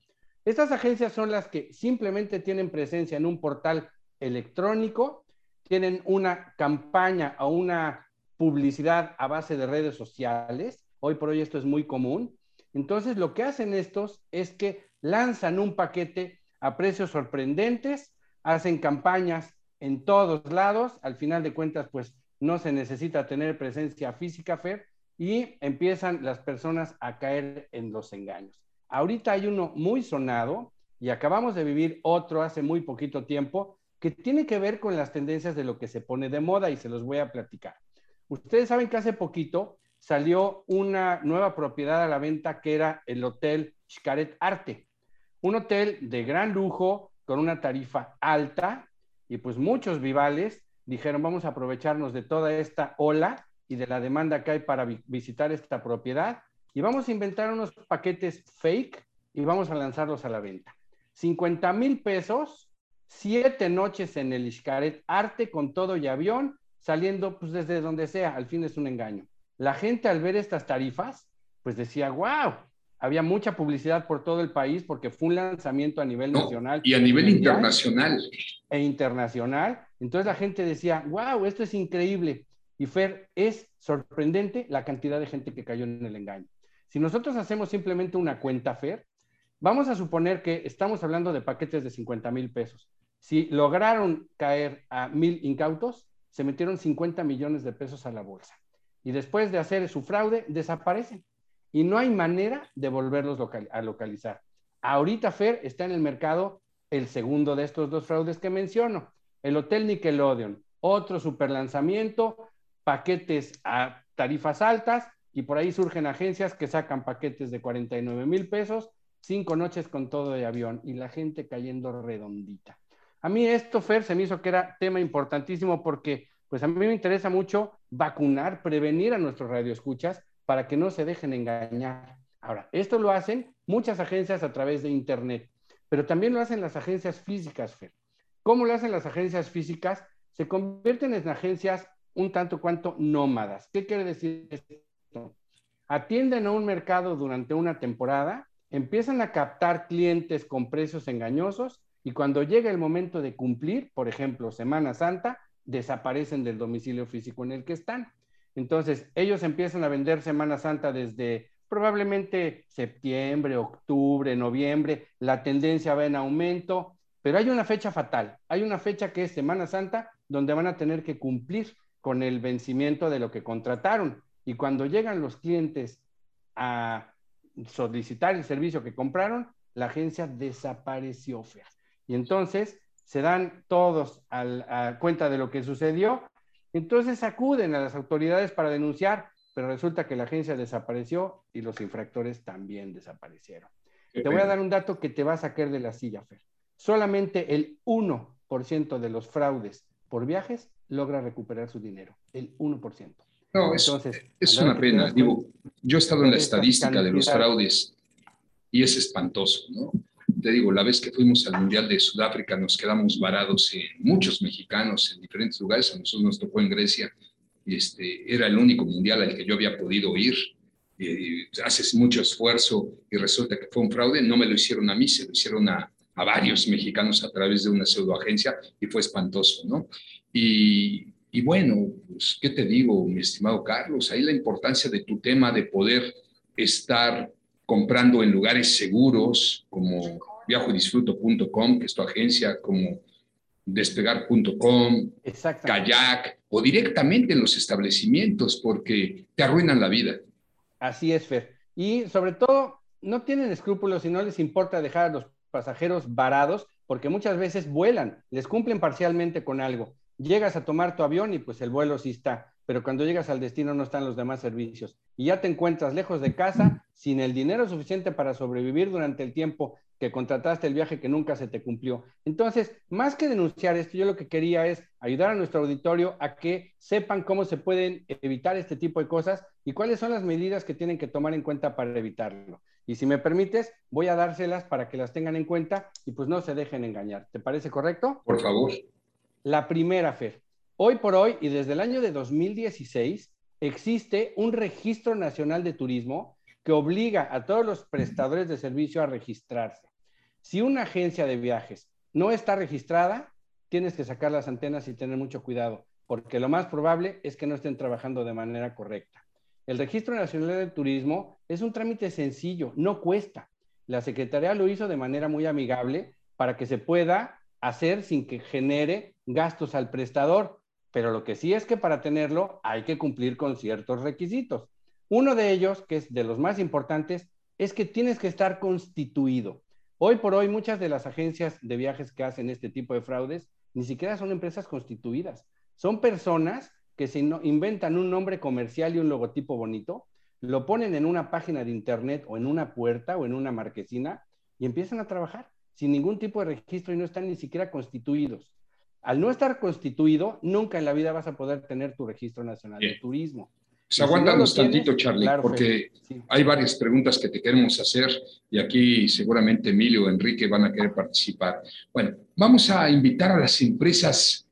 [SPEAKER 6] Estas agencias son las que simplemente tienen presencia en un portal electrónico, tienen una campaña o una publicidad a base de redes sociales. Hoy por hoy esto es muy común. Entonces lo que hacen estos es que lanzan un paquete a precios sorprendentes, hacen campañas en todos lados, al final de cuentas pues no se necesita tener presencia física, Fer, y empiezan las personas a caer en los engaños. Ahorita hay uno muy sonado y acabamos de vivir otro hace muy poquito tiempo que tiene que ver con las tendencias de lo que se pone de moda y se los voy a platicar. Ustedes saben que hace poquito salió una nueva propiedad a la venta que era el Hotel Xcaret Arte, un hotel de gran lujo con una tarifa alta y pues muchos vivales dijeron, vamos a aprovecharnos de toda esta ola y de la demanda que hay para visitar esta propiedad y vamos a inventar unos paquetes fake y vamos a lanzarlos a la venta. 50 mil pesos, siete noches en el Iscaret, arte con todo y avión, saliendo pues desde donde sea, al fin es un engaño. La gente al ver estas tarifas, pues decía, wow, había mucha publicidad por todo el país porque fue un lanzamiento a nivel nacional.
[SPEAKER 2] Y a nivel internacional.
[SPEAKER 6] E internacional. Entonces la gente decía, wow, esto es increíble. Y Fer, es sorprendente la cantidad de gente que cayó en el engaño. Si nosotros hacemos simplemente una cuenta Fer, vamos a suponer que estamos hablando de paquetes de 50 mil pesos. Si lograron caer a mil incautos, se metieron 50 millones de pesos a la bolsa. Y después de hacer su fraude, desaparecen y no hay manera de volverlos a localizar. Ahorita Fer está en el mercado el segundo de estos dos fraudes que menciono, el Hotel Nickelodeon, otro super lanzamiento, paquetes a tarifas altas y por ahí surgen agencias que sacan paquetes de 49 mil pesos, cinco noches con todo de avión y la gente cayendo redondita. A mí esto, Fer, se me hizo que era tema importantísimo porque pues a mí me interesa mucho vacunar, prevenir a nuestros radioescuchas para que no se dejen engañar. Ahora, esto lo hacen muchas agencias a través de Internet, pero también lo hacen las agencias físicas, Fer. ¿Cómo lo hacen las agencias físicas? Se convierten en agencias un tanto cuanto nómadas. ¿Qué quiere decir esto? Atienden a un mercado durante una temporada, empiezan a captar clientes con precios engañosos y cuando llega el momento de cumplir, por ejemplo, Semana Santa, desaparecen del domicilio físico en el que están. Entonces, ellos empiezan a vender Semana Santa desde probablemente septiembre, octubre, noviembre, la tendencia va en aumento, pero hay una fecha fatal, hay una fecha que es Semana Santa donde van a tener que cumplir con el vencimiento de lo que contrataron. Y cuando llegan los clientes a solicitar el servicio que compraron, la agencia desapareció. Y entonces se dan todos a cuenta de lo que sucedió entonces acuden a las autoridades para denunciar, pero resulta que la agencia desapareció y los infractores también desaparecieron. Te voy a dar un dato que te va a sacar de la silla, Fer. Solamente el 1% de los fraudes por viajes logra recuperar su dinero. El 1%.
[SPEAKER 2] No, Entonces, es, una pena. Digo, yo he estado en la estadística de los fraudes y es espantoso, ¿no? te digo, la vez que fuimos al Mundial de Sudáfrica nos quedamos varados en muchos mexicanos en diferentes lugares, a nosotros nos tocó en Grecia, y este, era el único mundial al que yo había podido ir, y haces mucho esfuerzo y resulta que fue un fraude, no me lo hicieron a mí, se lo hicieron a, a varios mexicanos a través de una pseudoagencia y fue espantoso, ¿no? Y, y bueno, pues, ¿qué te digo, mi estimado Carlos? Ahí la importancia de tu tema de poder estar comprando en lugares seguros como viajdisfruto.com, que es tu agencia, como despegar.com, kayak o directamente en los establecimientos porque te arruinan la vida.
[SPEAKER 6] Así es, Fer. Y sobre todo, no tienen escrúpulos y no les importa dejar a los pasajeros varados porque muchas veces vuelan, les cumplen parcialmente con algo. Llegas a tomar tu avión y pues el vuelo sí está pero cuando llegas al destino no están los demás servicios y ya te encuentras lejos de casa sin el dinero suficiente para sobrevivir durante el tiempo que contrataste el viaje que nunca se te cumplió. Entonces, más que denunciar esto, yo lo que quería es ayudar a nuestro auditorio a que sepan cómo se pueden evitar este tipo de cosas y cuáles son las medidas que tienen que tomar en cuenta para evitarlo. Y si me permites, voy a dárselas para que las tengan en cuenta y pues no se dejen engañar. ¿Te parece correcto?
[SPEAKER 2] Por favor.
[SPEAKER 6] La primera, Fer, Hoy por hoy y desde el año de 2016 existe un registro nacional de turismo que obliga a todos los prestadores de servicio a registrarse. Si una agencia de viajes no está registrada, tienes que sacar las antenas y tener mucho cuidado, porque lo más probable es que no estén trabajando de manera correcta. El Registro Nacional de Turismo es un trámite sencillo, no cuesta. La Secretaría lo hizo de manera muy amigable para que se pueda hacer sin que genere gastos al prestador pero lo que sí es que para tenerlo hay que cumplir con ciertos requisitos. Uno de ellos, que es de los más importantes, es que tienes que estar constituido. Hoy por hoy muchas de las agencias de viajes que hacen este tipo de fraudes ni siquiera son empresas constituidas. Son personas que se inventan un nombre comercial y un logotipo bonito, lo ponen en una página de internet o en una puerta o en una marquesina y empiezan a trabajar sin ningún tipo de registro y no están ni siquiera constituidos. Al no estar constituido, nunca en la vida vas a poder tener tu registro nacional de turismo.
[SPEAKER 2] Pues aguántanos tantito, Charlie, porque hay varias preguntas que te queremos hacer y aquí seguramente Emilio o Enrique van a querer participar. Bueno, vamos a invitar a las empresas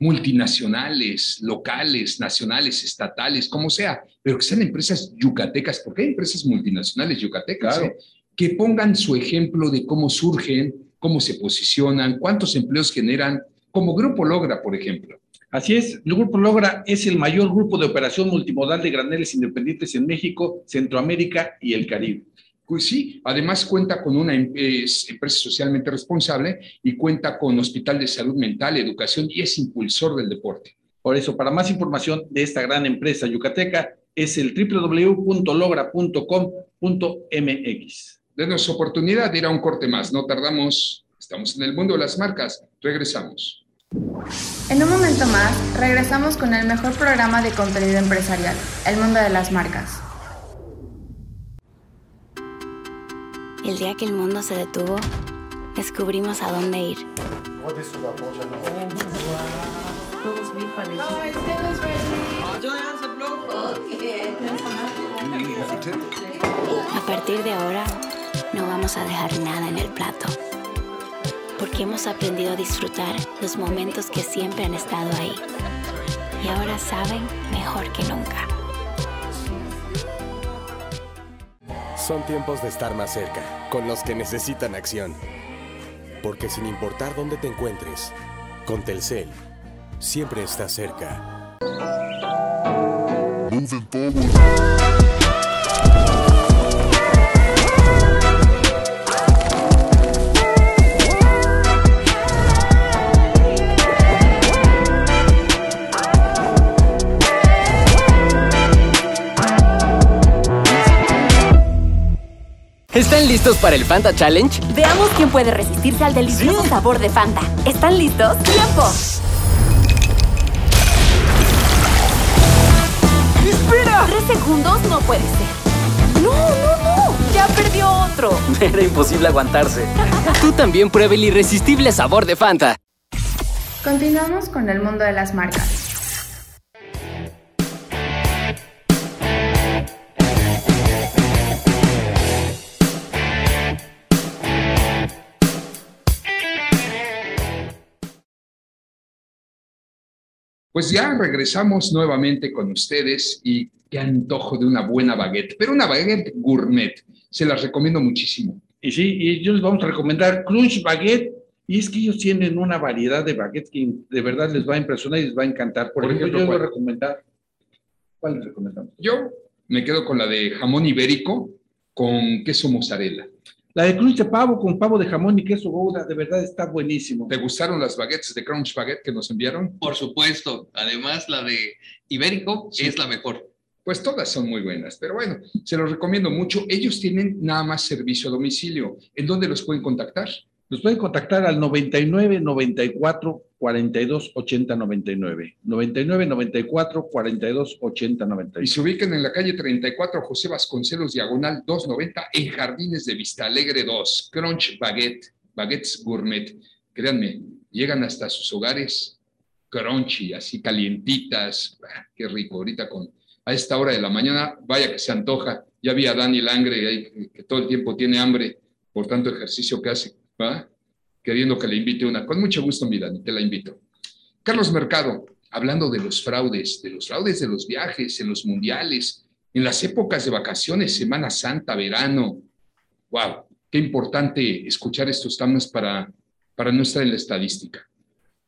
[SPEAKER 2] multinacionales, locales, nacionales, estatales, como sea, pero que sean empresas yucatecas, porque hay empresas multinacionales yucatecas, ¿eh? que pongan su ejemplo de cómo surgen, cómo se posicionan, cuántos empleos generan, como Grupo Logra, por ejemplo.
[SPEAKER 3] Así es, Grupo Logra es el mayor grupo de operación multimodal de graneles independientes en México, Centroamérica y el Caribe.
[SPEAKER 2] Pues sí, además cuenta con una em-, empresa socialmente responsable y cuenta con hospital de salud mental, educación y es impulsor del deporte.
[SPEAKER 3] Por eso, para más información de esta gran empresa yucateca, es el www.logra.com.mx.
[SPEAKER 2] Denos oportunidad de ir a un corte más, no tardamos, estamos en el mundo de las marcas, regresamos.
[SPEAKER 7] En un momento más, regresamos con el mejor programa de contenido empresarial, El Mundo de las Marcas.
[SPEAKER 8] El día que el mundo se detuvo, descubrimos a dónde ir. A partir de ahora, no vamos a dejar nada en el plato, porque hemos aprendido a disfrutar los momentos que siempre han estado ahí. Y ahora saben mejor que nunca.
[SPEAKER 9] Son tiempos de estar más cerca, con los que necesitan acción. Porque sin importar dónde te encuentres, con Telcel, siempre estás cerca.
[SPEAKER 10] ¿Están listos para el Fanta Challenge?
[SPEAKER 11] Veamos quién puede resistirse al delicioso sabor de Fanta. ¿Están listos? ¡Tiempo!
[SPEAKER 10] ¡Espera!
[SPEAKER 11] Tres segundos no puede ser. ¡No, no, no! ¡Ya perdió otro!
[SPEAKER 10] Era imposible aguantarse. Tú también prueba el irresistible sabor de Fanta.
[SPEAKER 7] Continuamos con el mundo de las marcas.
[SPEAKER 2] Pues ya regresamos nuevamente con ustedes y qué antojo de una buena baguette, pero una baguette gourmet. Se las recomiendo muchísimo.
[SPEAKER 3] Y sí, y yo les vamos a recomendar Crunch Baguette. Y es que ellos tienen una variedad de baguettes que de verdad les va a impresionar y les va a encantar. Por,
[SPEAKER 2] Por
[SPEAKER 3] ejemplo,
[SPEAKER 2] ejemplo,
[SPEAKER 3] yo les voy recomendar. ¿Cuál les recomendamos?
[SPEAKER 2] Yo me quedo con la de jamón ibérico con queso mozzarella.
[SPEAKER 3] La de crunch de pavo con pavo de jamón y queso gouda, de verdad está buenísimo.
[SPEAKER 2] ¿Te gustaron las baguettes de Crunch Baguette que nos enviaron?
[SPEAKER 4] Por supuesto. Además, la de Ibérico
[SPEAKER 2] Sí.
[SPEAKER 4] es la mejor.
[SPEAKER 2] Pues todas son muy buenas, pero bueno, se los recomiendo mucho. Ellos tienen nada más servicio a domicilio. ¿En dónde los pueden contactar?
[SPEAKER 3] Nos pueden contactar al 99 94 42 80 99. 99 94 42 80
[SPEAKER 2] Y
[SPEAKER 3] 99.
[SPEAKER 2] se ubican en la calle 34 José Vasconcelos, diagonal 290, en Jardines de Vista Alegre 2. Crunch Baguette, Baguettes Gourmet. Créanme, llegan hasta sus hogares crunchy, así calientitas. Ah, qué rico, ahorita con a esta hora de la mañana, vaya que se antoja. Ya vi a Dani Langre que todo el tiempo tiene hambre por tanto ejercicio que hace, queriendo que le invite una. Con mucho gusto, mi Dani, te la invito. Carlos Mercado, hablando de los fraudes, de los fraudes de los viajes, en los mundiales, en las épocas de vacaciones, Semana Santa, verano. ¡Wow! Qué importante escuchar estos temas para, para no estar en la estadística.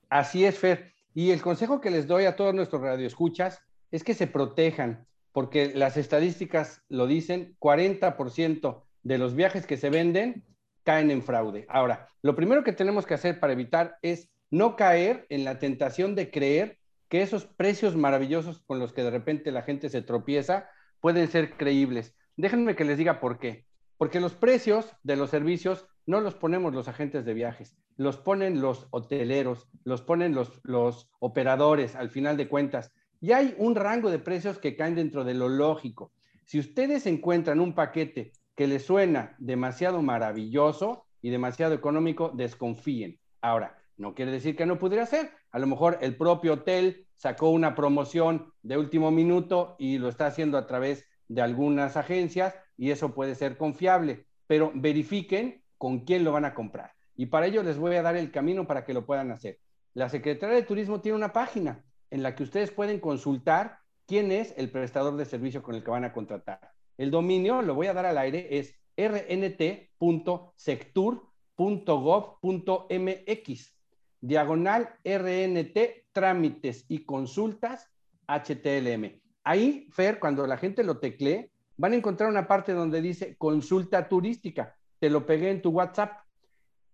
[SPEAKER 6] Así es, Fer. Y el consejo que les doy a todos nuestros radioescuchas es que se protejan, porque las estadísticas lo dicen, 40% de los viajes que se venden caen en fraude. Ahora, lo primero que tenemos que hacer para evitar es no caer en la tentación de creer que esos precios maravillosos con los que de repente la gente se tropieza pueden ser creíbles. Déjenme que les diga por qué. Porque los precios de los servicios no los ponemos los agentes de viajes, los ponen los hoteleros, los ponen los, los operadores al final de cuentas. Y hay un rango de precios que caen dentro de lo lógico. Si ustedes encuentran un paquete que les suena demasiado maravilloso y demasiado económico, desconfíen. Ahora, no quiere decir que no pudiera ser. A lo mejor el propio hotel sacó una promoción de último minuto y lo está haciendo a través de algunas agencias y eso puede ser confiable, pero verifiquen con quién lo van a comprar. Y para ello les voy a dar el camino para que lo puedan hacer. la Secretaría de Turismo tiene una página en la que ustedes pueden consultar quién es el prestador de servicio con el que van a contratar. El dominio, lo voy a dar al aire, es rnt.sectur.gov.mx, diagonal RNT, trámites y consultas HTLM. Ahí, Fer, cuando la gente lo teclee, van a encontrar una parte donde dice consulta turística. Te lo pegué en tu WhatsApp.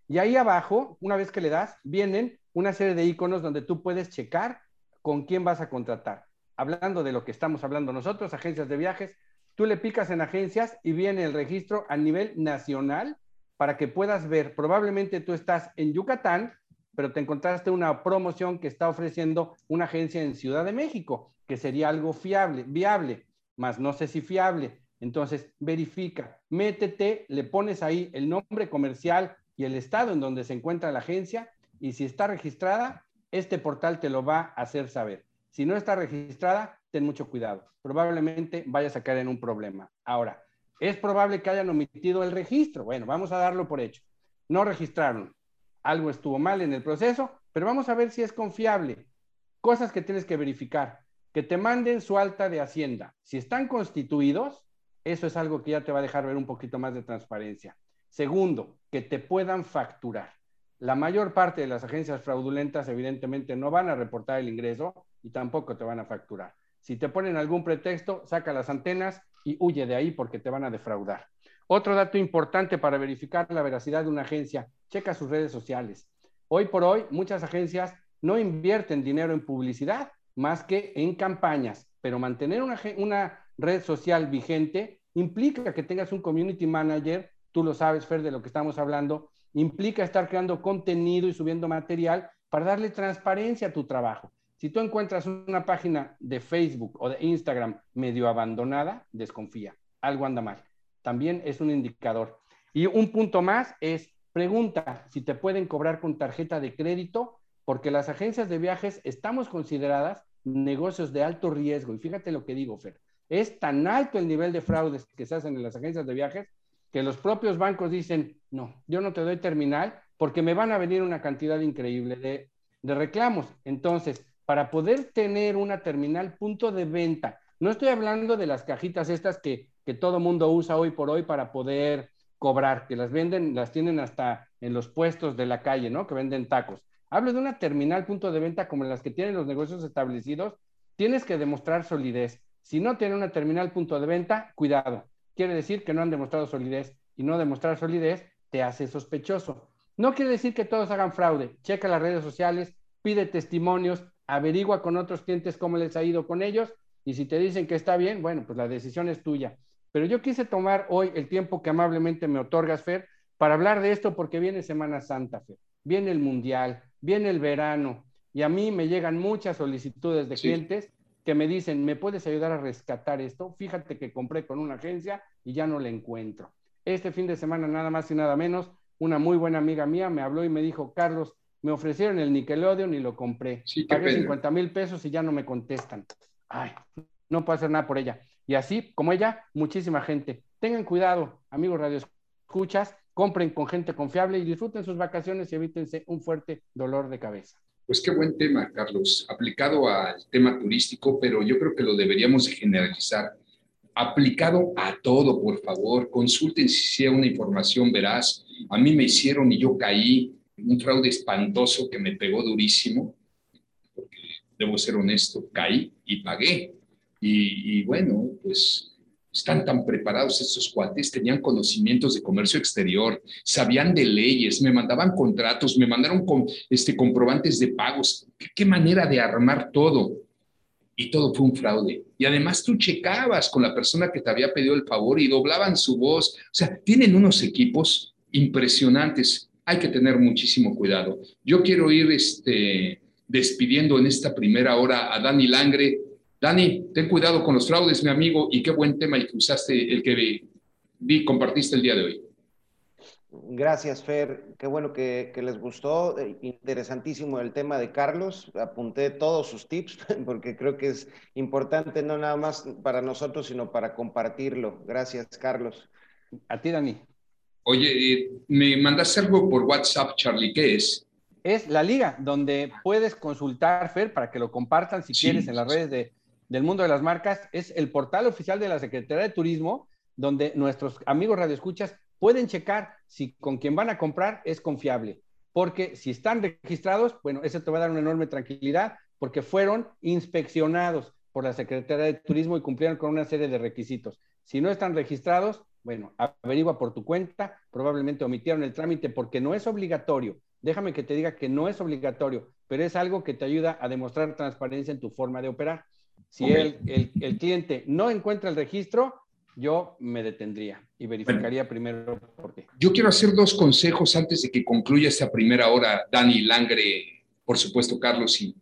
[SPEAKER 6] Y ahí abajo, una vez que le das, vienen una serie de iconos donde tú puedes checar con quién vas a contratar. Hablando de lo que estamos hablando nosotros, agencias de viajes, tú le picas en agencias y viene el registro a nivel nacional para que puedas ver, probablemente tú estás en Yucatán, pero te encontraste una promoción que está ofreciendo una agencia en Ciudad de México, que sería algo fiable, viable, más no sé si fiable. Entonces, verifica, métete, le pones ahí el nombre comercial y el estado en donde se encuentra la agencia y si está registrada, este portal te lo va a hacer saber. Si no está registrada, ten mucho cuidado. Probablemente vayas a caer en un problema. Ahora, es probable que hayan omitido el registro. Bueno, vamos a darlo por hecho. No registraron. Algo estuvo mal en el proceso, pero vamos a ver si es confiable. Cosas que tienes que verificar. Que te manden su alta de Hacienda. Si están constituidos, eso es algo que ya te va a dejar ver un poquito más de transparencia. Segundo, que te puedan facturar. La mayor parte de las agencias fraudulentas evidentemente no van a reportar el ingreso y tampoco te van a facturar. Si te ponen algún pretexto, saca las antenas y huye de ahí porque te van a defraudar. Otro dato importante para verificar la veracidad de una agencia, checa sus redes sociales. Hoy por hoy, muchas agencias no invierten dinero en publicidad más que en campañas, pero mantener una, una red social vigente implica que tengas un community manager, tú lo sabes, Fer, de lo que estamos hablando, implica estar creando contenido y subiendo material para darle transparencia a tu trabajo. Si tú encuentras una página de Facebook o de Instagram medio abandonada, desconfía, algo anda mal. También es un indicador. Y un punto más es, pregunta si te pueden cobrar con tarjeta de crédito, porque las agencias de viajes estamos consideradas negocios de alto riesgo. Y fíjate lo que digo, Fer. Es tan alto el nivel de fraudes que se hacen en las agencias de viajes que los propios bancos dicen, no, yo no te doy terminal porque me van a venir una cantidad increíble de, reclamos. Entonces, para poder tener una terminal punto de venta, no estoy hablando de las cajitas estas que, que todo mundo usa hoy por hoy para poder cobrar, que las venden, las tienen hasta en los puestos de la calle, ¿no? Que venden tacos. Hablo de una terminal punto de venta como las que tienen los negocios establecidos. Tienes que demostrar solidez. Si no tiene una terminal punto de venta, cuidado quiere decir que no han demostrado solidez y no demostrar solidez te hace sospechoso. No quiere decir que todos hagan fraude. Checa las redes sociales, pide testimonios, averigua con otros clientes cómo les ha ido con ellos y si te dicen que está bien, bueno, pues la decisión es tuya. Pero yo quise tomar hoy el tiempo que amablemente me otorgas, Fer, para hablar de esto porque viene Semana Santa, Fer. Viene el Mundial, viene el verano y a mí me llegan muchas solicitudes de clientes que me dicen, ¿me puedes ayudar a rescatar esto? Fíjate que compré con una agencia y ya no la encuentro. Este fin de semana, nada más y nada menos, una muy buena amiga mía me habló y me dijo, Carlos, me ofrecieron el Nickelodeon y lo compré. Sí, Pagué 50 mil pesos y ya no me contestan. Ay, no puedo hacer nada por ella. Y así, como ella, muchísima gente. Tengan cuidado, amigos radio escuchas, compren con gente confiable y disfruten sus vacaciones y evítense un fuerte dolor de cabeza.
[SPEAKER 2] Pues qué buen tema, Carlos, aplicado al tema turístico, pero yo creo que lo deberíamos generalizar. Aplicado a todo, por favor, consulten si sea una información veraz. A mí me hicieron y yo caí un fraude espantoso que me pegó durísimo, porque debo ser honesto, caí y pagué. Y, bueno, pues están tan preparados estos cuates, tenían conocimientos de comercio exterior, sabían de leyes, me mandaban contratos, me mandaron con, este, comprobantes de pagos. ¿Qué, manera de armar todo. Y todo fue un fraude. Y además tú checabas con la persona que te había pedido el favor y doblaban su voz. O sea, tienen unos equipos impresionantes. Hay que tener muchísimo cuidado. Yo quiero ir este, despidiendo en esta primera hora a Dani Langre, Dani, ten cuidado con los fraudes, mi amigo, y qué buen tema el que usaste, el que vi, compartiste el día de hoy.
[SPEAKER 5] Gracias, Fer. Qué bueno que, les gustó. Eh, interesantísimo el tema de Carlos. Apunté todos sus tips porque creo que es importante no nada más para nosotros, sino para compartirlo. Gracias, Carlos.
[SPEAKER 6] A ti, Dani.
[SPEAKER 2] Oye, eh, me mandaste algo por WhatsApp, Charlie. ¿Qué es?
[SPEAKER 6] es la liga, donde puedes consultar, Fer, para que lo compartan si quieres en las redes de, del mundo de las marcas. Es el portal oficial de la Secretaría de Turismo, donde nuestros amigos radioescuchas pueden checar si con quien van a comprar es confiable. Porque si están registrados, bueno, eso te va a dar una enorme tranquilidad, porque fueron inspeccionados por la Secretaría de Turismo y cumplieron con una serie de requisitos. Si no están registrados, bueno, averigua por tu cuenta, probablemente omitieron el trámite porque no es obligatorio. Déjame que te diga que no es obligatorio, pero es algo que te ayuda a demostrar transparencia en tu forma de operar. Si el, el, cliente no encuentra el registro, yo me detendría y verificaría primero por qué.
[SPEAKER 2] Yo quiero hacer dos consejos antes de que concluya esta primera hora, Dani Langre, por supuesto, Carlos y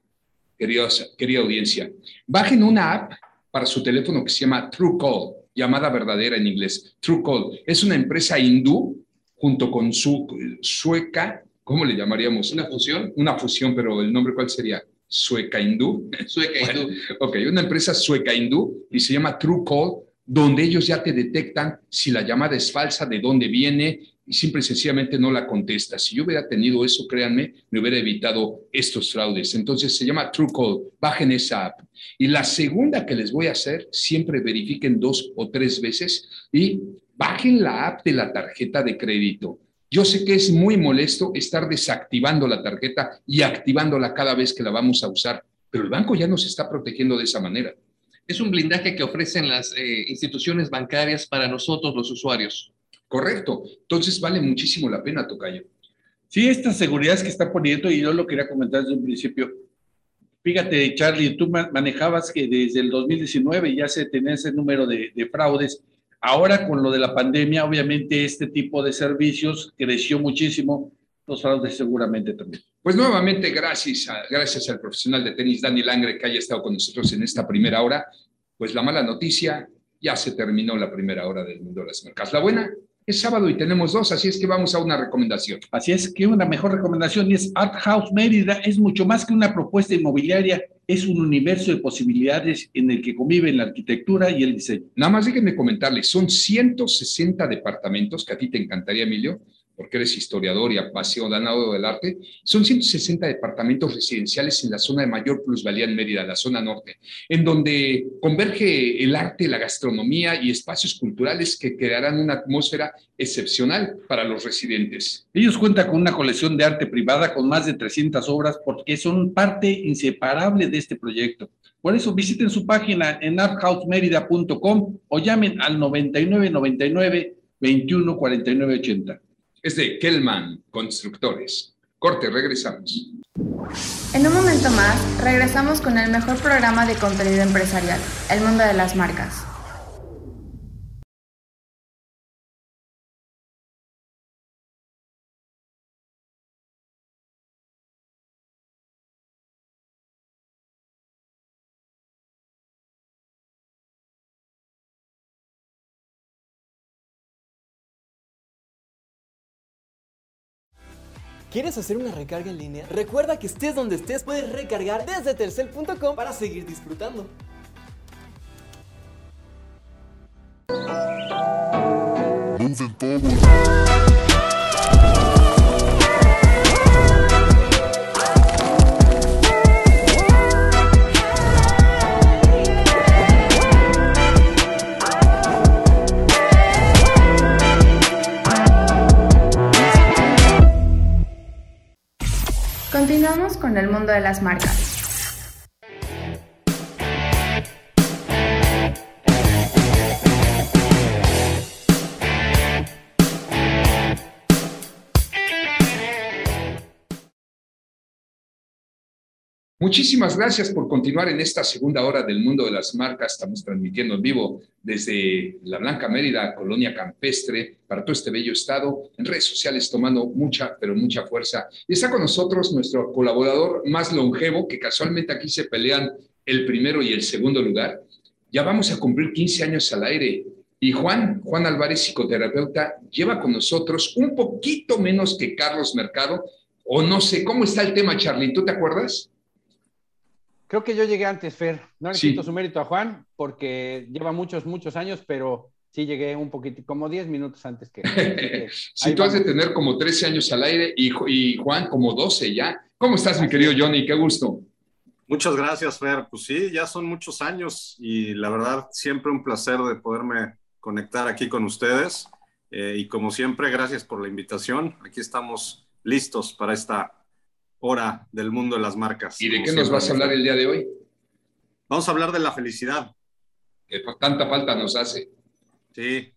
[SPEAKER 2] querida audiencia. Bajen una app para su teléfono que se llama TrueCall, llamada verdadera en inglés. TrueCall es una empresa hindú junto con su sueca, ¿cómo le llamaríamos?
[SPEAKER 4] Una fusión.
[SPEAKER 2] Una fusión, pero el nombre cuál sería? Sueca hindú.
[SPEAKER 4] Sueca hindú.
[SPEAKER 2] ok, una empresa sueca hindú y se llama TrueCall, donde ellos ya te detectan si la llamada es falsa, de dónde viene y simple y sencillamente no la contesta. Si yo hubiera tenido eso, créanme, me hubiera evitado estos fraudes. Entonces se llama TrueCall, bajen esa app. Y la segunda que les voy a hacer, siempre verifiquen dos o tres veces y bajen la app de la tarjeta de crédito. Yo sé que es muy molesto estar desactivando la tarjeta y activándola cada vez que la vamos a usar, pero el banco ya nos está protegiendo de esa manera.
[SPEAKER 4] Es un blindaje que ofrecen las eh, instituciones bancarias para nosotros los usuarios.
[SPEAKER 2] Correcto. Entonces vale muchísimo la pena, Tocayo.
[SPEAKER 3] Sí, estas seguridades que está poniendo, y yo lo quería comentar desde un principio. Fíjate, Charlie, tú manejabas que desde el 2019 ya se tenía ese número de, fraudes. Ahora con lo de la pandemia, obviamente este tipo de servicios creció muchísimo, los fraudes seguramente también.
[SPEAKER 2] Pues nuevamente, gracias, gracias al profesional de tenis Dani Langre que haya estado con nosotros en esta primera hora. Pues la mala noticia, ya se terminó la primera hora del mundo de las marcas. La buena, es sábado y tenemos dos, así es que vamos a una recomendación.
[SPEAKER 3] Así es que una mejor recomendación es Art House Mérida. Es mucho más que una propuesta inmobiliaria, es un universo de posibilidades en el que conviven la arquitectura y el diseño.
[SPEAKER 2] Nada más déjenme comentarles, son 160 departamentos que a ti te encantaría, Emilio, porque eres historiador y apasionado del arte, son 160 departamentos residenciales en la zona de mayor plusvalía en Mérida, la zona norte, en donde converge el arte, la gastronomía y espacios culturales que crearán una atmósfera excepcional para los residentes.
[SPEAKER 3] Ellos cuentan con una colección de arte privada con más de 300 obras porque son parte inseparable de este proyecto. Por eso visiten su página en arthousemerida.com o llamen al 9999 21 80
[SPEAKER 2] es de Kellman Constructores. Corte, regresamos.
[SPEAKER 7] En un momento más, regresamos con el mejor programa de contenido empresarial, El Mundo de las Marcas.
[SPEAKER 12] ¿Quieres hacer una recarga en línea? Recuerda que estés donde estés, puedes recargar desde telcel.com para seguir disfrutando.
[SPEAKER 7] Con el mundo de las marcas.
[SPEAKER 2] Muchísimas gracias por continuar en esta segunda hora del mundo de las marcas. Estamos transmitiendo en vivo desde la Blanca Mérida, Colonia Campestre, para todo este bello estado, en redes sociales tomando mucha, pero mucha fuerza. Y está con nosotros nuestro colaborador más longevo, que casualmente aquí se pelean el primero y el segundo lugar. Ya vamos a cumplir 15 años al aire. Y Juan, Juan Álvarez, psicoterapeuta, lleva con nosotros un poquito menos que Carlos Mercado, o no sé, ¿cómo está el tema, Charly? ¿Tú te acuerdas?
[SPEAKER 6] Creo que yo llegué antes, Fer. No le quito su mérito a Juan porque lleva muchos, muchos años, pero sí llegué un poquito, como 10 minutos antes que...
[SPEAKER 2] sí, tú has de tener como 13 años al aire y, y Juan como 12 ya. ¿Cómo estás, mi querido Johnny? Qué gusto.
[SPEAKER 13] Muchas gracias, Fer. Pues sí, ya son muchos años y la verdad siempre un placer de poderme conectar aquí con ustedes. Eh, y como siempre, gracias por la invitación. Aquí estamos listos para esta hora del mundo de las marcas.
[SPEAKER 2] ¿Y de qué nos vas a hablar el día de hoy?
[SPEAKER 13] Vamos a hablar de la felicidad.
[SPEAKER 2] Que tanta falta nos hace.
[SPEAKER 13] Sí.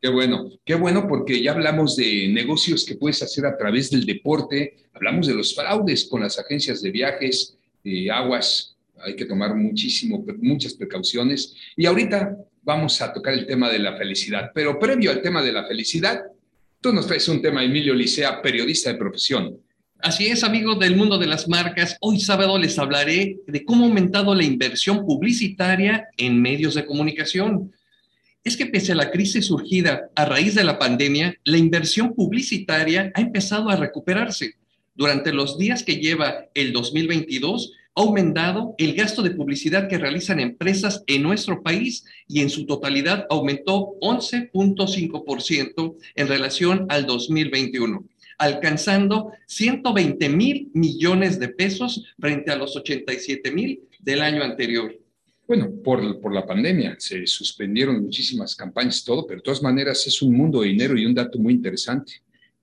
[SPEAKER 2] Qué bueno, qué bueno porque ya hablamos de negocios que puedes hacer a través del deporte, hablamos de los fraudes con las agencias de viajes, de aguas, hay que tomar muchísimo, muchas precauciones. Y ahorita vamos a tocar el tema de la felicidad, pero previo al tema de la felicidad, tú nos traes un tema, Emilio Licea, periodista de profesión.
[SPEAKER 4] Así es, amigos del mundo de las marcas. Hoy sábado les hablaré de cómo ha aumentado la inversión publicitaria en medios de comunicación es que pese a la crisis surgida a raíz de la pandemia, la inversión publicitaria ha empezado a recuperarse. Durante los días que lleva el 2022, ha aumentado el gasto de publicidad que realizan empresas en nuestro país y en su totalidad aumentó 11.5% en relación al 2021 alcanzando 120 mil millones de pesos frente a los 87 mil del año anterior.
[SPEAKER 2] Bueno, por, por, la pandemia se suspendieron muchísimas campañas y todo, pero de todas maneras es un mundo de dinero y un dato muy interesante.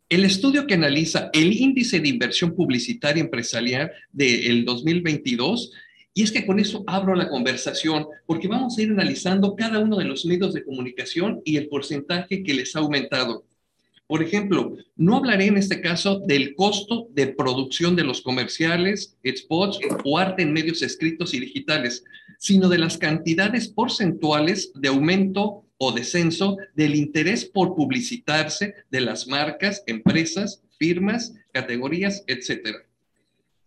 [SPEAKER 4] El estudio que analiza el índice de inversión publicitaria empresarial del 2022, y es que con eso abro la conversación, porque vamos a ir analizando cada uno de los medios de comunicación y el porcentaje que les ha aumentado. Por ejemplo, no hablaré en este caso del costo de producción de los comerciales, spots o arte en medios escritos y digitales, sino de las cantidades porcentuales de aumento o descenso del interés por publicitarse de las marcas, empresas, firmas, categorías, etc.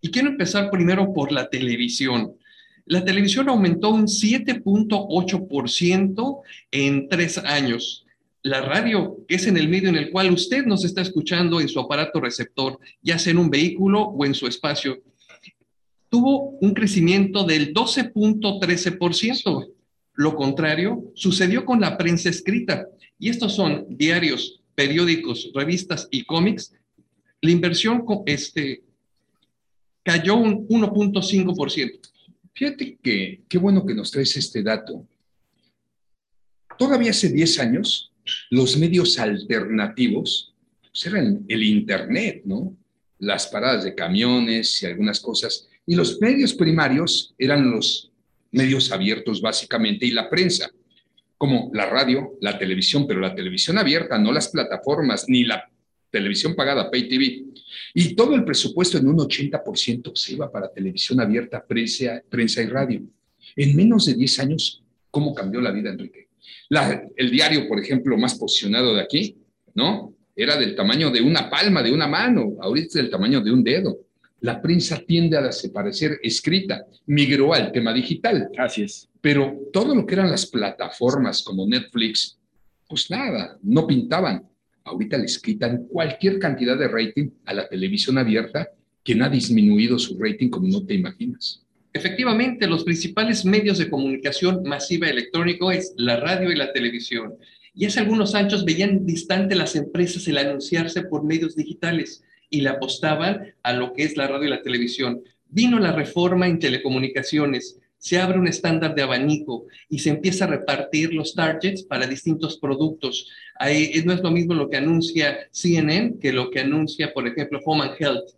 [SPEAKER 4] Y quiero empezar primero por la televisión. La televisión aumentó un 7.8% en tres años la radio, que es en el medio en el cual usted nos está escuchando en su aparato receptor, ya sea en un vehículo o en su espacio, tuvo un crecimiento del 12.13%. Lo contrario sucedió con la prensa escrita. Y estos son diarios, periódicos, revistas y cómics. La inversión este, cayó un 1.5%.
[SPEAKER 2] Fíjate que qué bueno que nos traes este dato. Todavía hace 10 años, los medios alternativos pues eran el Internet, ¿no? Las paradas de camiones y algunas cosas. Y los medios primarios eran los medios abiertos básicamente y la prensa, como la radio, la televisión, pero la televisión abierta, no las plataformas ni la televisión pagada, pay TV. Y todo el presupuesto en un 80% se iba para televisión abierta, prensa, prensa y radio. En menos de 10 años, ¿cómo cambió la vida, Enrique? El diario, por ejemplo, más posicionado de aquí, ¿no? Era del tamaño de una palma, de una mano, ahorita es del tamaño de un dedo. La prensa tiende a desaparecer escrita, migró al tema digital.
[SPEAKER 3] Así es.
[SPEAKER 2] Pero todo lo que eran las plataformas como Netflix, pues nada, no pintaban. Ahorita les quitan cualquier cantidad de rating a la televisión abierta, quien ha disminuido su rating como no te imaginas.
[SPEAKER 4] Efectivamente, los principales medios de comunicación masiva electrónico es la radio y la televisión. Y hace algunos años veían distante las empresas el anunciarse por medios digitales y le apostaban a lo que es la radio y la televisión. Vino la reforma en telecomunicaciones, se abre un estándar de abanico y se empieza a repartir los targets para distintos productos. Ahí, no es lo mismo lo que anuncia CNN que lo que anuncia, por ejemplo, Home and Health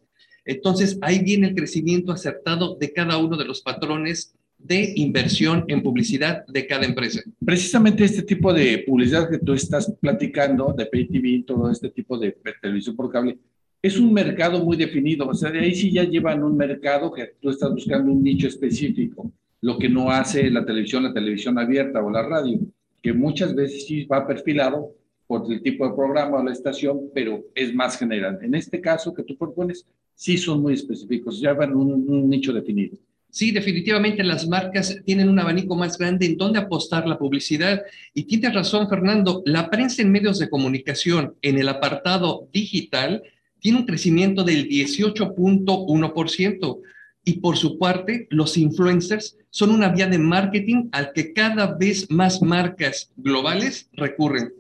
[SPEAKER 4] entonces, ahí viene el crecimiento acertado de cada uno de los patrones de inversión en publicidad de cada empresa.
[SPEAKER 3] Precisamente este tipo de publicidad que tú estás platicando, de pay TV, todo este tipo de televisión por cable, es un mercado muy definido. O sea, de ahí sí ya llevan un mercado que tú estás buscando un nicho específico, lo que no hace la televisión, la televisión abierta o la radio, que muchas veces sí va perfilado por el tipo de programa o la estación, pero es más general. En este caso que tú propones, sí son muy específicos, ya van un, un nicho definido.
[SPEAKER 4] Sí, definitivamente las marcas tienen un abanico más grande en donde apostar la publicidad. Y tienes razón, Fernando, la prensa en medios de comunicación en el apartado digital tiene un crecimiento del 18.1%. Y por su parte, los influencers son una vía de marketing al que cada vez más marcas globales recurren.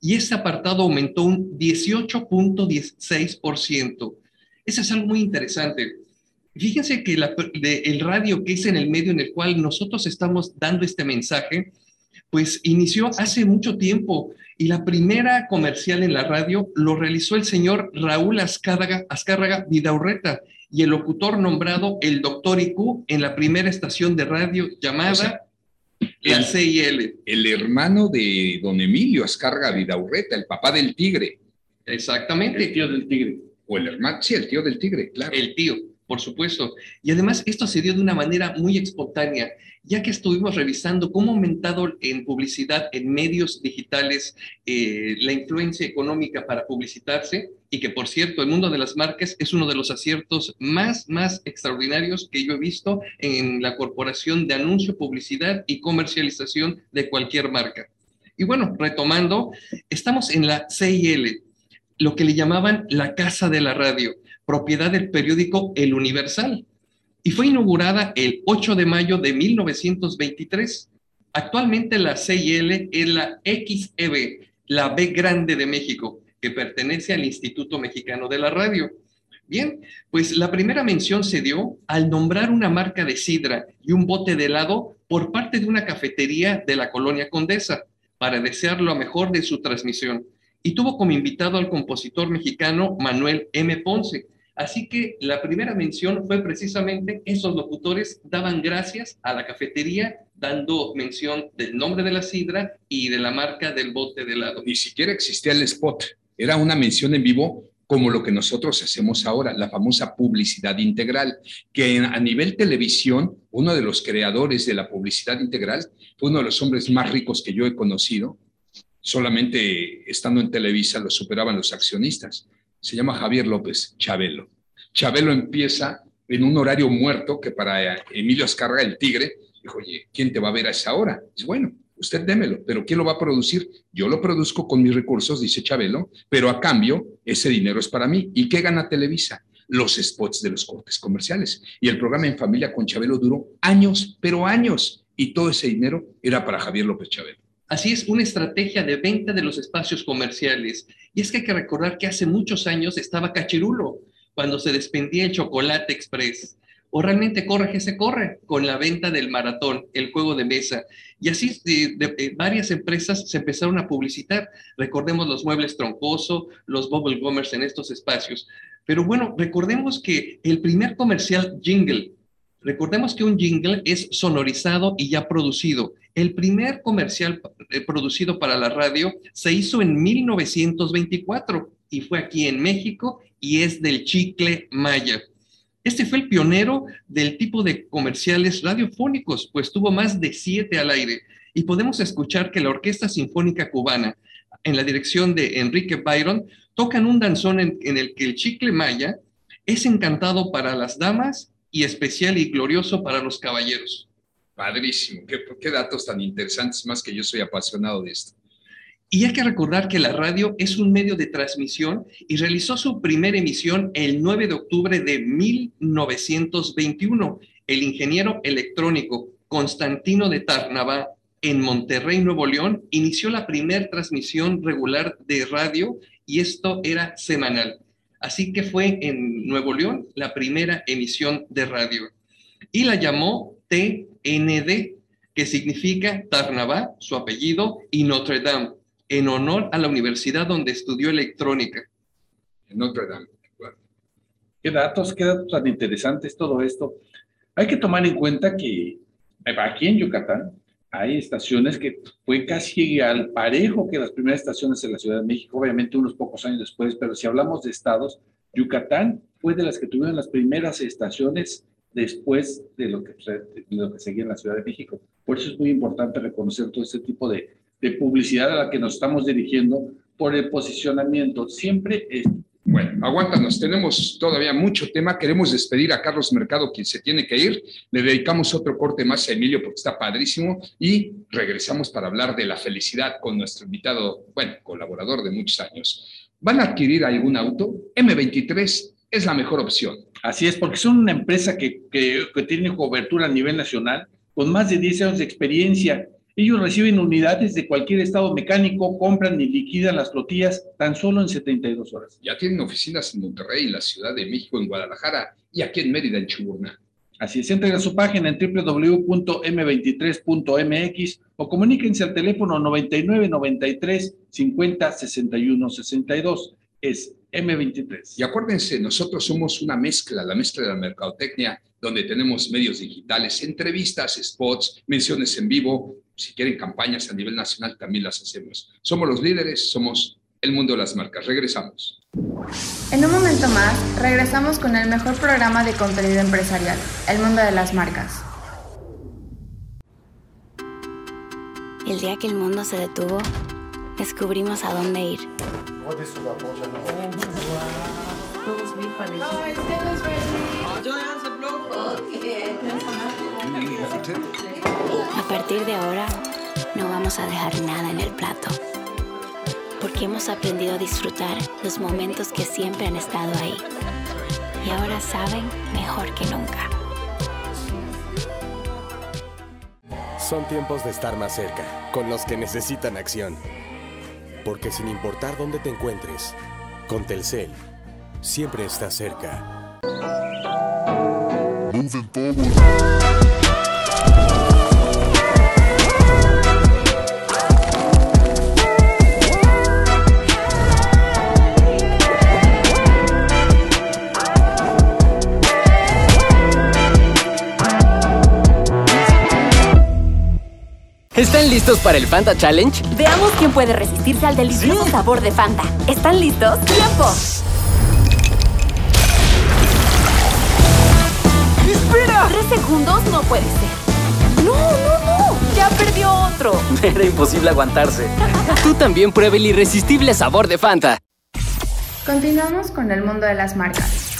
[SPEAKER 4] Y ese apartado aumentó un 18.16%. Eso es algo muy interesante. Fíjense que el radio, que es en el medio en el cual nosotros estamos dando este mensaje, pues inició hace mucho tiempo y la primera comercial en la radio lo realizó el señor Raúl Azcárraga, Azcárraga Vidaurreta y el locutor nombrado el doctor IQ en la primera estación de radio llamada la CIL.
[SPEAKER 2] El hermano de don Emilio Azcárraga Vidaurreta, el papá del tigre.
[SPEAKER 4] Exactamente.
[SPEAKER 3] El tío del tigre.
[SPEAKER 2] O el hermano, sí, el tío del tigre, claro.
[SPEAKER 4] El tío por supuesto. Y además esto se dio de una manera muy espontánea, ya que estuvimos revisando cómo ha aumentado en publicidad, en medios digitales, eh, la influencia económica para publicitarse y que, por cierto, el mundo de las marcas es uno de los aciertos más, más extraordinarios que yo he visto en la corporación de anuncio, publicidad y comercialización de cualquier marca. Y bueno, retomando, estamos en la CIL, lo que le llamaban la casa de la radio propiedad del periódico El Universal, y fue inaugurada el 8 de mayo de 1923. Actualmente la CIL es la XEB, la B grande de México, que pertenece al Instituto Mexicano de la Radio. Bien, pues la primera mención se dio al nombrar una marca de sidra y un bote de helado por parte de una cafetería de la colonia Condesa, para desear lo mejor de su transmisión. Y tuvo como invitado al compositor mexicano Manuel M. Ponce, Así que la primera mención fue precisamente esos locutores daban gracias a la cafetería dando mención del nombre de la sidra y de la marca del bote de helado.
[SPEAKER 2] Ni siquiera existía el spot, era una mención en vivo como lo que nosotros hacemos ahora, la famosa publicidad integral, que a nivel televisión, uno de los creadores de la publicidad integral fue uno de los hombres más ricos que yo he conocido, solamente estando en Televisa lo superaban los accionistas se llama Javier López Chabelo. Chabelo empieza en un horario muerto que para Emilio Azcárraga, el tigre, dijo, oye, ¿quién te va a ver a esa hora? Dice, bueno, usted démelo, pero ¿quién lo va a producir? Yo lo produzco con mis recursos, dice Chabelo, pero a cambio ese dinero es para mí. ¿Y qué gana Televisa? Los spots de los cortes comerciales. Y el programa En Familia con Chabelo duró años, pero años. Y todo ese dinero era para Javier López Chabelo.
[SPEAKER 4] Así es, una estrategia de venta de los espacios comerciales. Y es que hay que recordar que hace muchos años estaba Cachirulo, cuando se despendía el Chocolate Express. O realmente corre que se corre con la venta del maratón, el juego de mesa. Y así de, varias empresas se empezaron a publicitar. Recordemos los muebles troncoso, los bubble gummers en estos espacios. Pero bueno, recordemos que el primer comercial jingle, recordemos que un jingle es sonorizado y ya producido. El primer comercial eh, producido para la radio se hizo en 1924 y fue aquí en México y es del chicle maya. Este fue el pionero del tipo de comerciales radiofónicos, pues tuvo más de siete al aire. Y podemos escuchar que la Orquesta Sinfónica Cubana, en la dirección de Enrique Byron, tocan un danzón en, en el que el chicle maya es encantado para las damas y especial y glorioso para los caballeros.
[SPEAKER 2] Padrísimo, qué, datos tan interesantes, más que yo soy apasionado de esto.
[SPEAKER 4] Y hay que recordar que la radio es un medio de transmisión y realizó su primera emisión el 9 de octubre de 1921. El ingeniero electrónico Constantino de Tarnava en Monterrey, Nuevo León, inició la primera transmisión regular de radio y esto era semanal. Así que fue en Nuevo León la primera emisión de radio y la llamó T ND, que significa Tarnava, su apellido, y Notre Dame, en honor a la universidad donde estudió electrónica.
[SPEAKER 2] En Notre Dame,
[SPEAKER 3] Qué datos, qué datos tan interesantes todo esto. Hay que tomar en cuenta que aquí en Yucatán hay estaciones que fue casi al parejo que las primeras estaciones en la Ciudad de México, obviamente unos pocos años después, pero si hablamos de estados, Yucatán fue de las que tuvieron las primeras estaciones después de lo, que, de lo que seguía en la Ciudad de México. Por eso es muy importante reconocer todo este tipo de, de publicidad a la que nos estamos dirigiendo por el posicionamiento. Siempre es...
[SPEAKER 2] Bueno, aguántanos, tenemos todavía mucho tema. Queremos despedir a Carlos Mercado, quien se tiene que ir. Le dedicamos otro corte más a Emilio porque está padrísimo y regresamos para hablar de la felicidad con nuestro invitado, bueno, colaborador de muchos años. ¿Van a adquirir algún auto? M23 es la mejor opción.
[SPEAKER 3] Así es, porque son una empresa que, que, que tiene cobertura a nivel nacional, con más de 10 años de experiencia. Ellos reciben unidades de cualquier estado mecánico, compran y liquidan las flotillas tan solo en 72 horas.
[SPEAKER 2] Ya tienen oficinas en Monterrey, en la Ciudad de México, en Guadalajara y aquí en Mérida, en Chuburná.
[SPEAKER 3] Así es, entren a su página en www.m23.mx o comuníquense al teléfono 99 93 50 61 62. Es M23.
[SPEAKER 2] Y acuérdense, nosotros somos una mezcla, la mezcla de la mercadotecnia, donde tenemos medios digitales, entrevistas, spots, menciones en vivo. Si quieren campañas a nivel nacional, también las hacemos. Somos los líderes, somos el mundo de las marcas. Regresamos.
[SPEAKER 7] En un momento más, regresamos con el mejor programa de contenido empresarial, el mundo de las marcas.
[SPEAKER 8] El día que el mundo se detuvo, descubrimos a dónde ir. A partir de ahora, no vamos a dejar nada en el plato, porque hemos aprendido a disfrutar los momentos que siempre han estado ahí. Y ahora saben mejor que nunca.
[SPEAKER 9] Son tiempos de estar más cerca, con los que necesitan acción. Porque sin importar dónde te encuentres, con Telcel, siempre estás cerca.
[SPEAKER 10] ¿Están listos para el Fanta Challenge?
[SPEAKER 11] Veamos quién puede resistirse al delicioso sabor de Fanta. ¿Están listos? ¡Tiempo! Segundos no puede ser. ¡No, no, no! ¡Ya perdió otro!
[SPEAKER 10] Era imposible aguantarse. Tú también prueba el irresistible sabor de Fanta.
[SPEAKER 7] Continuamos con el mundo de las marcas.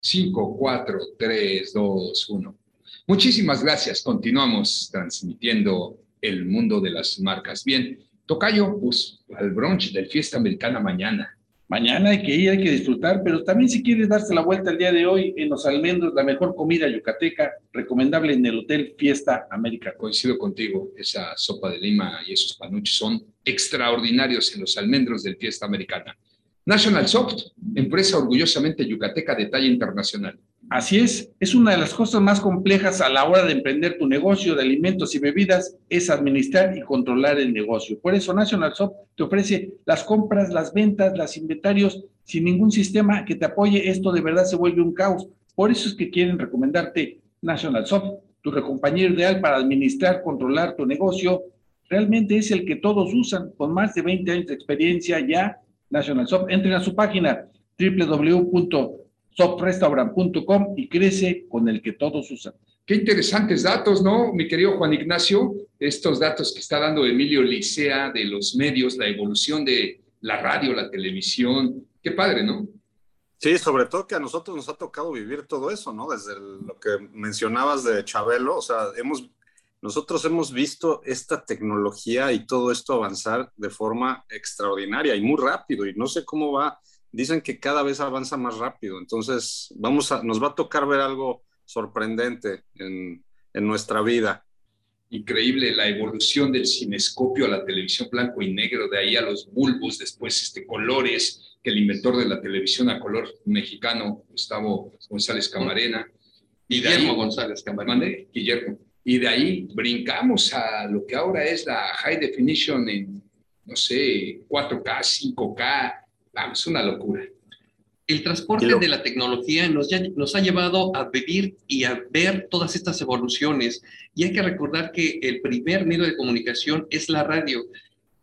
[SPEAKER 2] Cinco, cuatro, tres, dos, uno. Muchísimas gracias. Continuamos transmitiendo el mundo de las marcas. Bien, Tocayo, pues al brunch del Fiesta Americana mañana.
[SPEAKER 3] Mañana hay que ir, hay que disfrutar, pero también si quieres darse la vuelta el día de hoy en Los Almendros, la mejor comida yucateca, recomendable en el Hotel Fiesta América.
[SPEAKER 2] Coincido contigo, esa sopa de lima y esos panuchos son extraordinarios en Los Almendros del Fiesta Americana. National Soft, empresa orgullosamente yucateca de talla internacional.
[SPEAKER 3] Así es, es una de las cosas más complejas a la hora de emprender tu negocio de alimentos y bebidas, es administrar y controlar el negocio. Por eso National Soft te ofrece las compras, las ventas, los inventarios, sin ningún sistema que te apoye, esto de verdad se vuelve un caos. Por eso es que quieren recomendarte National Soft, tu compañero ideal para administrar, controlar tu negocio. Realmente es el que todos usan, con más de 20 años de experiencia ya, National Soft. Entren a su página www.softrestaurant.com y crece con el que todos usan.
[SPEAKER 2] Qué interesantes datos, ¿no, mi querido Juan Ignacio? Estos datos que está dando Emilio Licea de los medios, la evolución de la radio, la televisión. Qué padre, ¿no?
[SPEAKER 13] Sí, sobre todo que a nosotros nos ha tocado vivir todo eso, ¿no? Desde lo que mencionabas de Chabelo, o sea, hemos, nosotros hemos visto esta tecnología y todo esto avanzar de forma extraordinaria y muy rápido, y no sé cómo va, dicen que cada vez avanza más rápido, entonces vamos a, nos va a tocar ver algo sorprendente en, en nuestra vida.
[SPEAKER 2] Increíble la evolución del cinescopio a la televisión blanco y negro, de ahí a los bulbos, después este, colores, que el inventor de la televisión a color mexicano, Gustavo González Camarena.
[SPEAKER 4] Y Guillermo ahí, González Camarena.
[SPEAKER 2] Mande, Guillermo. Y de ahí brincamos a lo que ahora es la high definition en, no sé, 4K, 5K. Vamos, una locura.
[SPEAKER 4] El transporte lo... de la tecnología nos, ya, nos ha llevado a vivir y a ver todas estas evoluciones. Y hay que recordar que el primer medio de comunicación es la radio.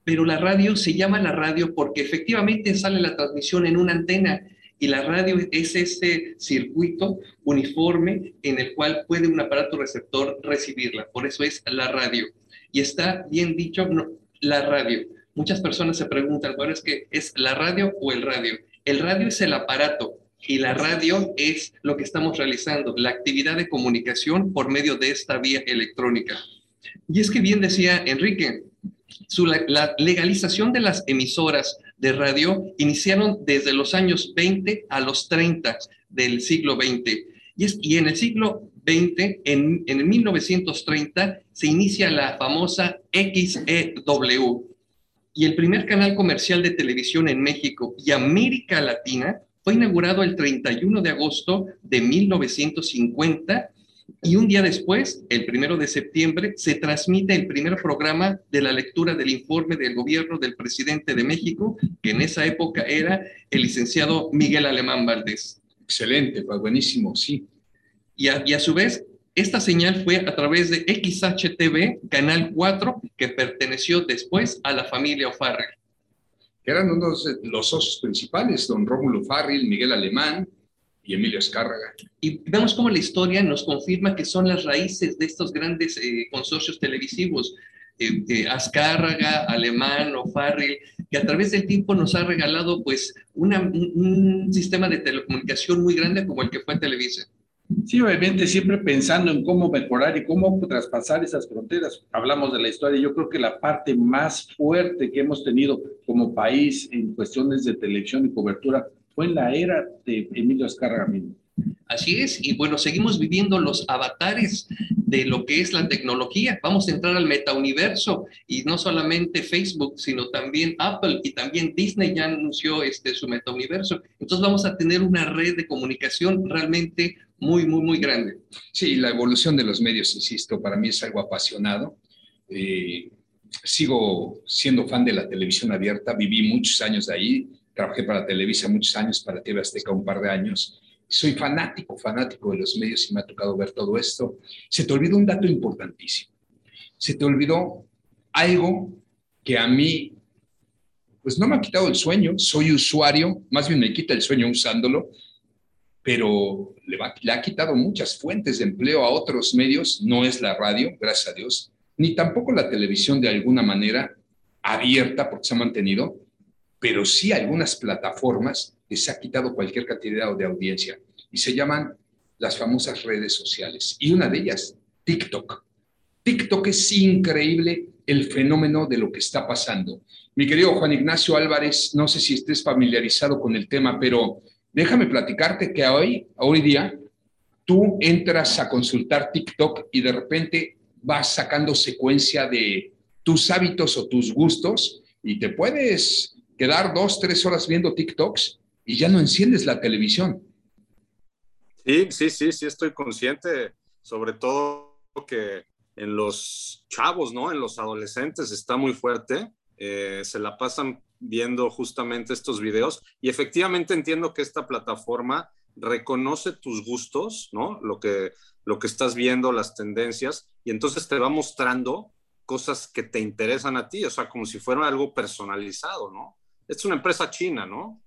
[SPEAKER 4] Pero la radio se llama la radio porque efectivamente sale la transmisión en una antena y la radio es ese circuito uniforme en el cual puede un aparato receptor recibirla. Por eso es la radio. Y está bien dicho, no, la radio. Muchas personas se preguntan, bueno, es que es la radio o el radio. El radio es el aparato y la radio es lo que estamos realizando, la actividad de comunicación por medio de esta vía electrónica. Y es que bien decía Enrique, la legalización de las emisoras de radio iniciaron desde los años 20 a los 30 del siglo XX. Y, es, y en el siglo XX, en, en el 1930, se inicia la famosa XEW. Y el primer canal comercial de televisión en México y América Latina fue inaugurado el 31 de agosto de 1950 y un día después, el primero de septiembre, se transmite el primer programa de la lectura del informe del gobierno del presidente de México, que en esa época era el licenciado Miguel Alemán Valdés.
[SPEAKER 2] Excelente, fue buenísimo, sí.
[SPEAKER 4] Y a, y a su vez, esta señal fue a través de XHTV, Canal 4, que perteneció después a la familia O'Farrell.
[SPEAKER 2] Que eran unos de los socios principales, don Rómulo Farrell, Miguel Alemán, y Emilio Escárraga.
[SPEAKER 4] Y vemos cómo la historia nos confirma que son las raíces de estos grandes eh, consorcios televisivos. Eh, eh, Azcárraga, Alemán o Farrell, que a través del tiempo nos ha regalado pues una, un, un sistema de telecomunicación muy grande como el que fue Televisa.
[SPEAKER 3] Sí, obviamente siempre pensando en cómo mejorar y cómo traspasar esas fronteras. Hablamos de la historia, yo creo que la parte más fuerte que hemos tenido como país en cuestiones de televisión y cobertura fue en la era de Emilio Azcárraga.
[SPEAKER 4] Así es, y bueno, seguimos viviendo los avatares de lo que es la tecnología. Vamos a entrar al metauniverso y no solamente Facebook, sino también Apple y también Disney ya anunció este, su metauniverso. Entonces vamos a tener una red de comunicación realmente muy, muy, muy grande.
[SPEAKER 2] Sí, la evolución de los medios, insisto, para mí es algo apasionado. Eh, sigo siendo fan de la televisión abierta, viví muchos años de ahí, trabajé para Televisa muchos años, para TV Azteca un par de años. Soy fanático, fanático de los medios y me ha tocado ver todo esto. Se te olvidó un dato importantísimo. Se te olvidó algo que a mí, pues no me ha quitado el sueño. Soy usuario, más bien me quita el sueño usándolo, pero le, ha quitado muchas fuentes de empleo a otros medios. No es la radio, gracias a Dios, ni tampoco la televisión de alguna manera abierta, porque se ha mantenido, pero sí algunas plataformas les ha quitado cualquier cantidad de audiencia y se llaman las famosas redes sociales. Y una de ellas, TikTok. TikTok es increíble el fenómeno de lo que está pasando. Mi querido Juan Ignacio Álvarez, no sé si estés familiarizado con el tema, pero déjame platicarte que hoy, hoy día, tú entras a consultar TikTok y de repente vas sacando secuencia de tus hábitos o tus gustos y te puedes quedar dos, tres horas viendo TikToks y ya no enciendes la televisión.
[SPEAKER 13] Sí, sí, sí, sí, estoy consciente, sobre todo que en los chavos, ¿no? En los adolescentes está muy fuerte, eh, se la pasan viendo justamente estos videos y efectivamente entiendo que esta plataforma reconoce tus gustos, ¿no? Lo que, lo que estás viendo, las tendencias, y entonces te va mostrando cosas que te interesan a ti, o sea, como si fuera algo personalizado, ¿no? es una empresa china, ¿no?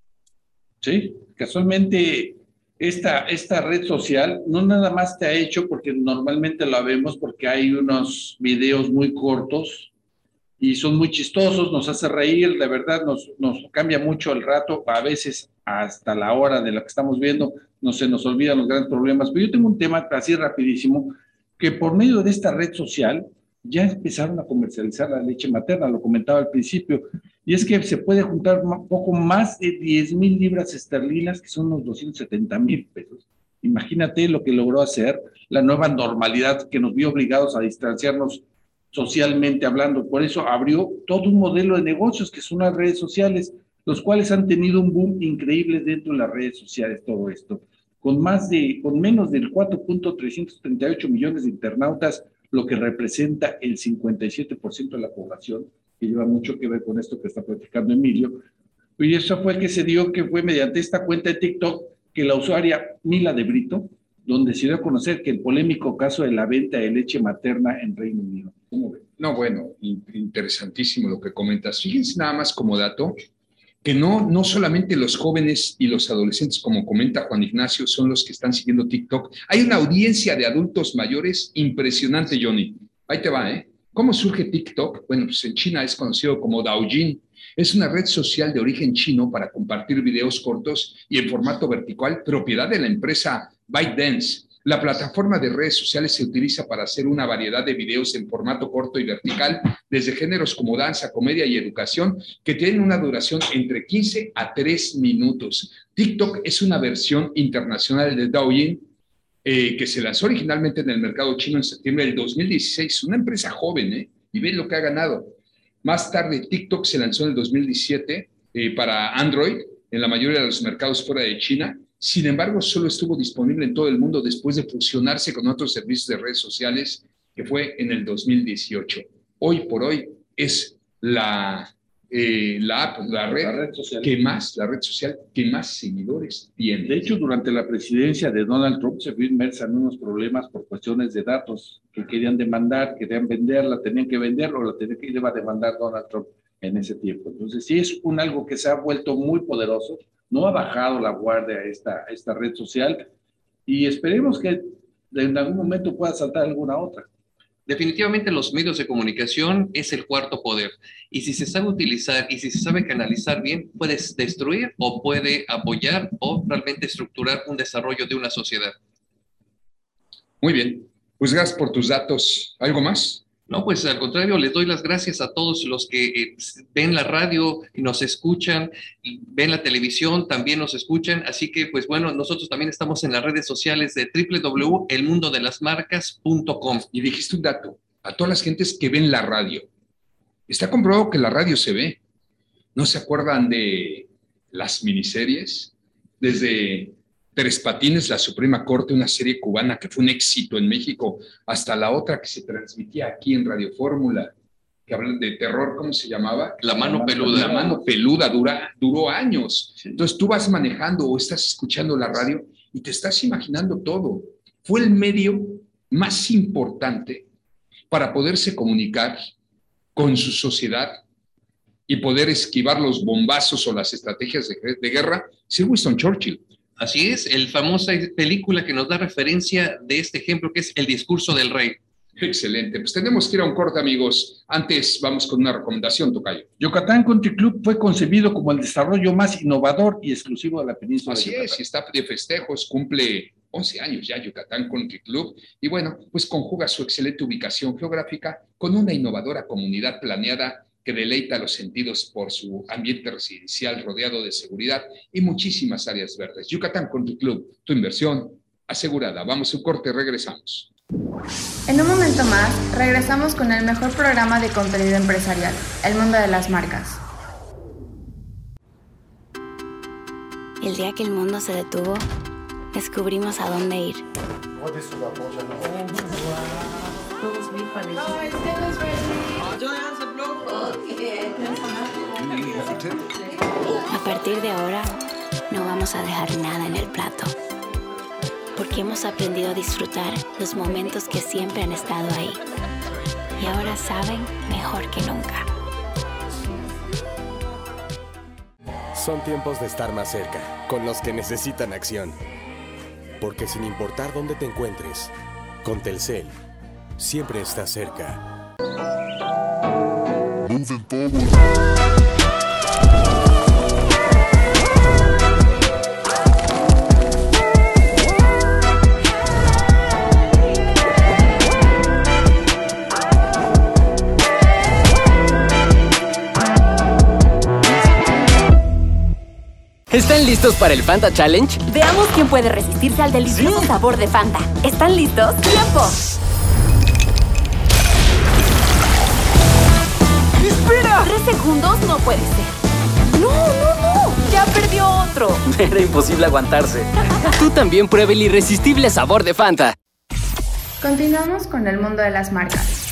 [SPEAKER 3] Sí, casualmente esta, esta red social no nada más te ha hecho, porque normalmente la vemos porque hay unos videos muy cortos y son muy chistosos, nos hace reír, de verdad nos, nos cambia mucho el rato, a veces hasta la hora de lo que estamos viendo, no se nos olvidan los grandes problemas. Pero yo tengo un tema así rapidísimo, que por medio de esta red social ya empezaron a comercializar la leche materna, lo comentaba al principio, y es que se puede juntar un poco más de 10 mil libras esterlinas, que son unos 270 mil pesos. Imagínate lo que logró hacer la nueva normalidad que nos vio obligados a distanciarnos socialmente hablando. Por eso abrió todo un modelo de negocios que son las redes sociales, los cuales han tenido un boom increíble dentro de las redes sociales, todo esto. Con más de, con menos del 4.338 millones de internautas, lo que representa el 57% de la población, que lleva mucho que ver con esto que está platicando Emilio. Y eso fue que se dio que fue mediante esta cuenta de TikTok que la usuaria Mila de Brito, donde se dio a conocer que el polémico caso de la venta de leche materna en Reino Unido.
[SPEAKER 2] No, bueno, interesantísimo lo que comentas. Fíjense nada más como dato, que no, no solamente los jóvenes y los adolescentes, como comenta Juan Ignacio, son los que están siguiendo TikTok. Hay una audiencia de adultos mayores impresionante, Johnny. Ahí te va, ¿eh? ¿Cómo surge TikTok? Bueno, pues en China es conocido como Daojin Es una red social de origen chino para compartir videos cortos y en formato vertical, propiedad de la empresa ByteDance. La plataforma de redes sociales se utiliza para hacer una variedad de videos en formato corto y vertical, desde géneros como danza, comedia y educación, que tienen una duración entre 15 a 3 minutos. TikTok es una versión internacional de Douyin, eh, que se lanzó originalmente en el mercado chino en septiembre del 2016. Una empresa joven, ¿eh? Y ve lo que ha ganado. Más tarde, TikTok se lanzó en el 2017 eh, para Android en la mayoría de los mercados fuera de China. Sin embargo, solo estuvo disponible en todo el mundo después de fusionarse con otros servicios de redes sociales, que fue en el 2018. Hoy por hoy es la eh, la app, la red, social. que más, la red social que más seguidores tiene.
[SPEAKER 3] De hecho, durante la presidencia de Donald Trump se vio inmersa en unos problemas por cuestiones de datos que querían demandar, querían venderla, tenían que venderlo, la tenía que ir a demandar Donald Trump en ese tiempo. Entonces, sí es un algo que se ha vuelto muy poderoso, no ha bajado la guardia esta, esta red social y esperemos que en algún momento pueda saltar alguna otra.
[SPEAKER 4] Definitivamente los medios de comunicación es el cuarto poder y si se sabe utilizar y si se sabe canalizar bien, puedes destruir o puede apoyar o realmente estructurar un desarrollo de una sociedad.
[SPEAKER 2] Muy bien, pues gracias por tus datos. ¿Algo más?
[SPEAKER 4] No, pues al contrario, les doy las gracias a todos los que eh, ven la radio y nos escuchan, ven la televisión, también nos escuchan. Así que, pues bueno, nosotros también estamos en las redes sociales de www.elmundodelasmarcas.com.
[SPEAKER 2] Y dijiste un dato, a todas las gentes que ven la radio. Está comprobado que la radio se ve. ¿No se acuerdan de las miniseries? Desde Tres Patines, La Suprema Corte, una serie cubana que fue un éxito en México, hasta la otra que se transmitía aquí en Radio Fórmula, que hablan de terror, ¿cómo se llamaba?
[SPEAKER 4] La mano peluda.
[SPEAKER 2] La mano peluda dura, duró años. Entonces tú vas manejando o estás escuchando la radio y te estás imaginando todo. Fue el medio más importante para poderse comunicar con su sociedad y poder esquivar los bombazos o las estrategias de, de guerra, Sir Winston Churchill.
[SPEAKER 4] Así es, el famosa película que nos da referencia de este ejemplo que es El discurso del rey.
[SPEAKER 2] Excelente, pues tenemos que ir a un corte, amigos. Antes vamos con una recomendación, Tocayo.
[SPEAKER 3] Yucatán Country Club fue concebido como el desarrollo más innovador y exclusivo de la península.
[SPEAKER 2] Así es, y está de festejos, cumple 11 años ya Yucatán Country Club y bueno, pues conjuga su excelente ubicación geográfica con una innovadora comunidad planeada que deleita los sentidos por su ambiente residencial rodeado de seguridad y muchísimas áreas verdes. Yucatán con tu club, tu inversión asegurada. Vamos a un corte, regresamos.
[SPEAKER 7] En un momento más, regresamos con el mejor programa de contenido empresarial, El Mundo de las Marcas.
[SPEAKER 8] El día que el mundo se detuvo, descubrimos a dónde ir. A partir de ahora, no vamos a dejar nada en el plato. Porque hemos aprendido a disfrutar los momentos que siempre han estado ahí. Y ahora saben mejor que nunca.
[SPEAKER 9] Son tiempos de estar más cerca, con los que necesitan acción. Porque sin importar dónde te encuentres, con Telcel, siempre estás cerca.
[SPEAKER 10] ¿Están listos para el Fanta Challenge?
[SPEAKER 11] Veamos quién puede resistirse al delicioso sabor de Fanta. ¿Están listos? ¡Tiempo! Segundos no puede ser. ¡No, no, no! ¡Ya perdió otro!
[SPEAKER 10] Era imposible aguantarse. Tú también prueba el irresistible sabor de Fanta.
[SPEAKER 7] Continuamos con el mundo de las marcas.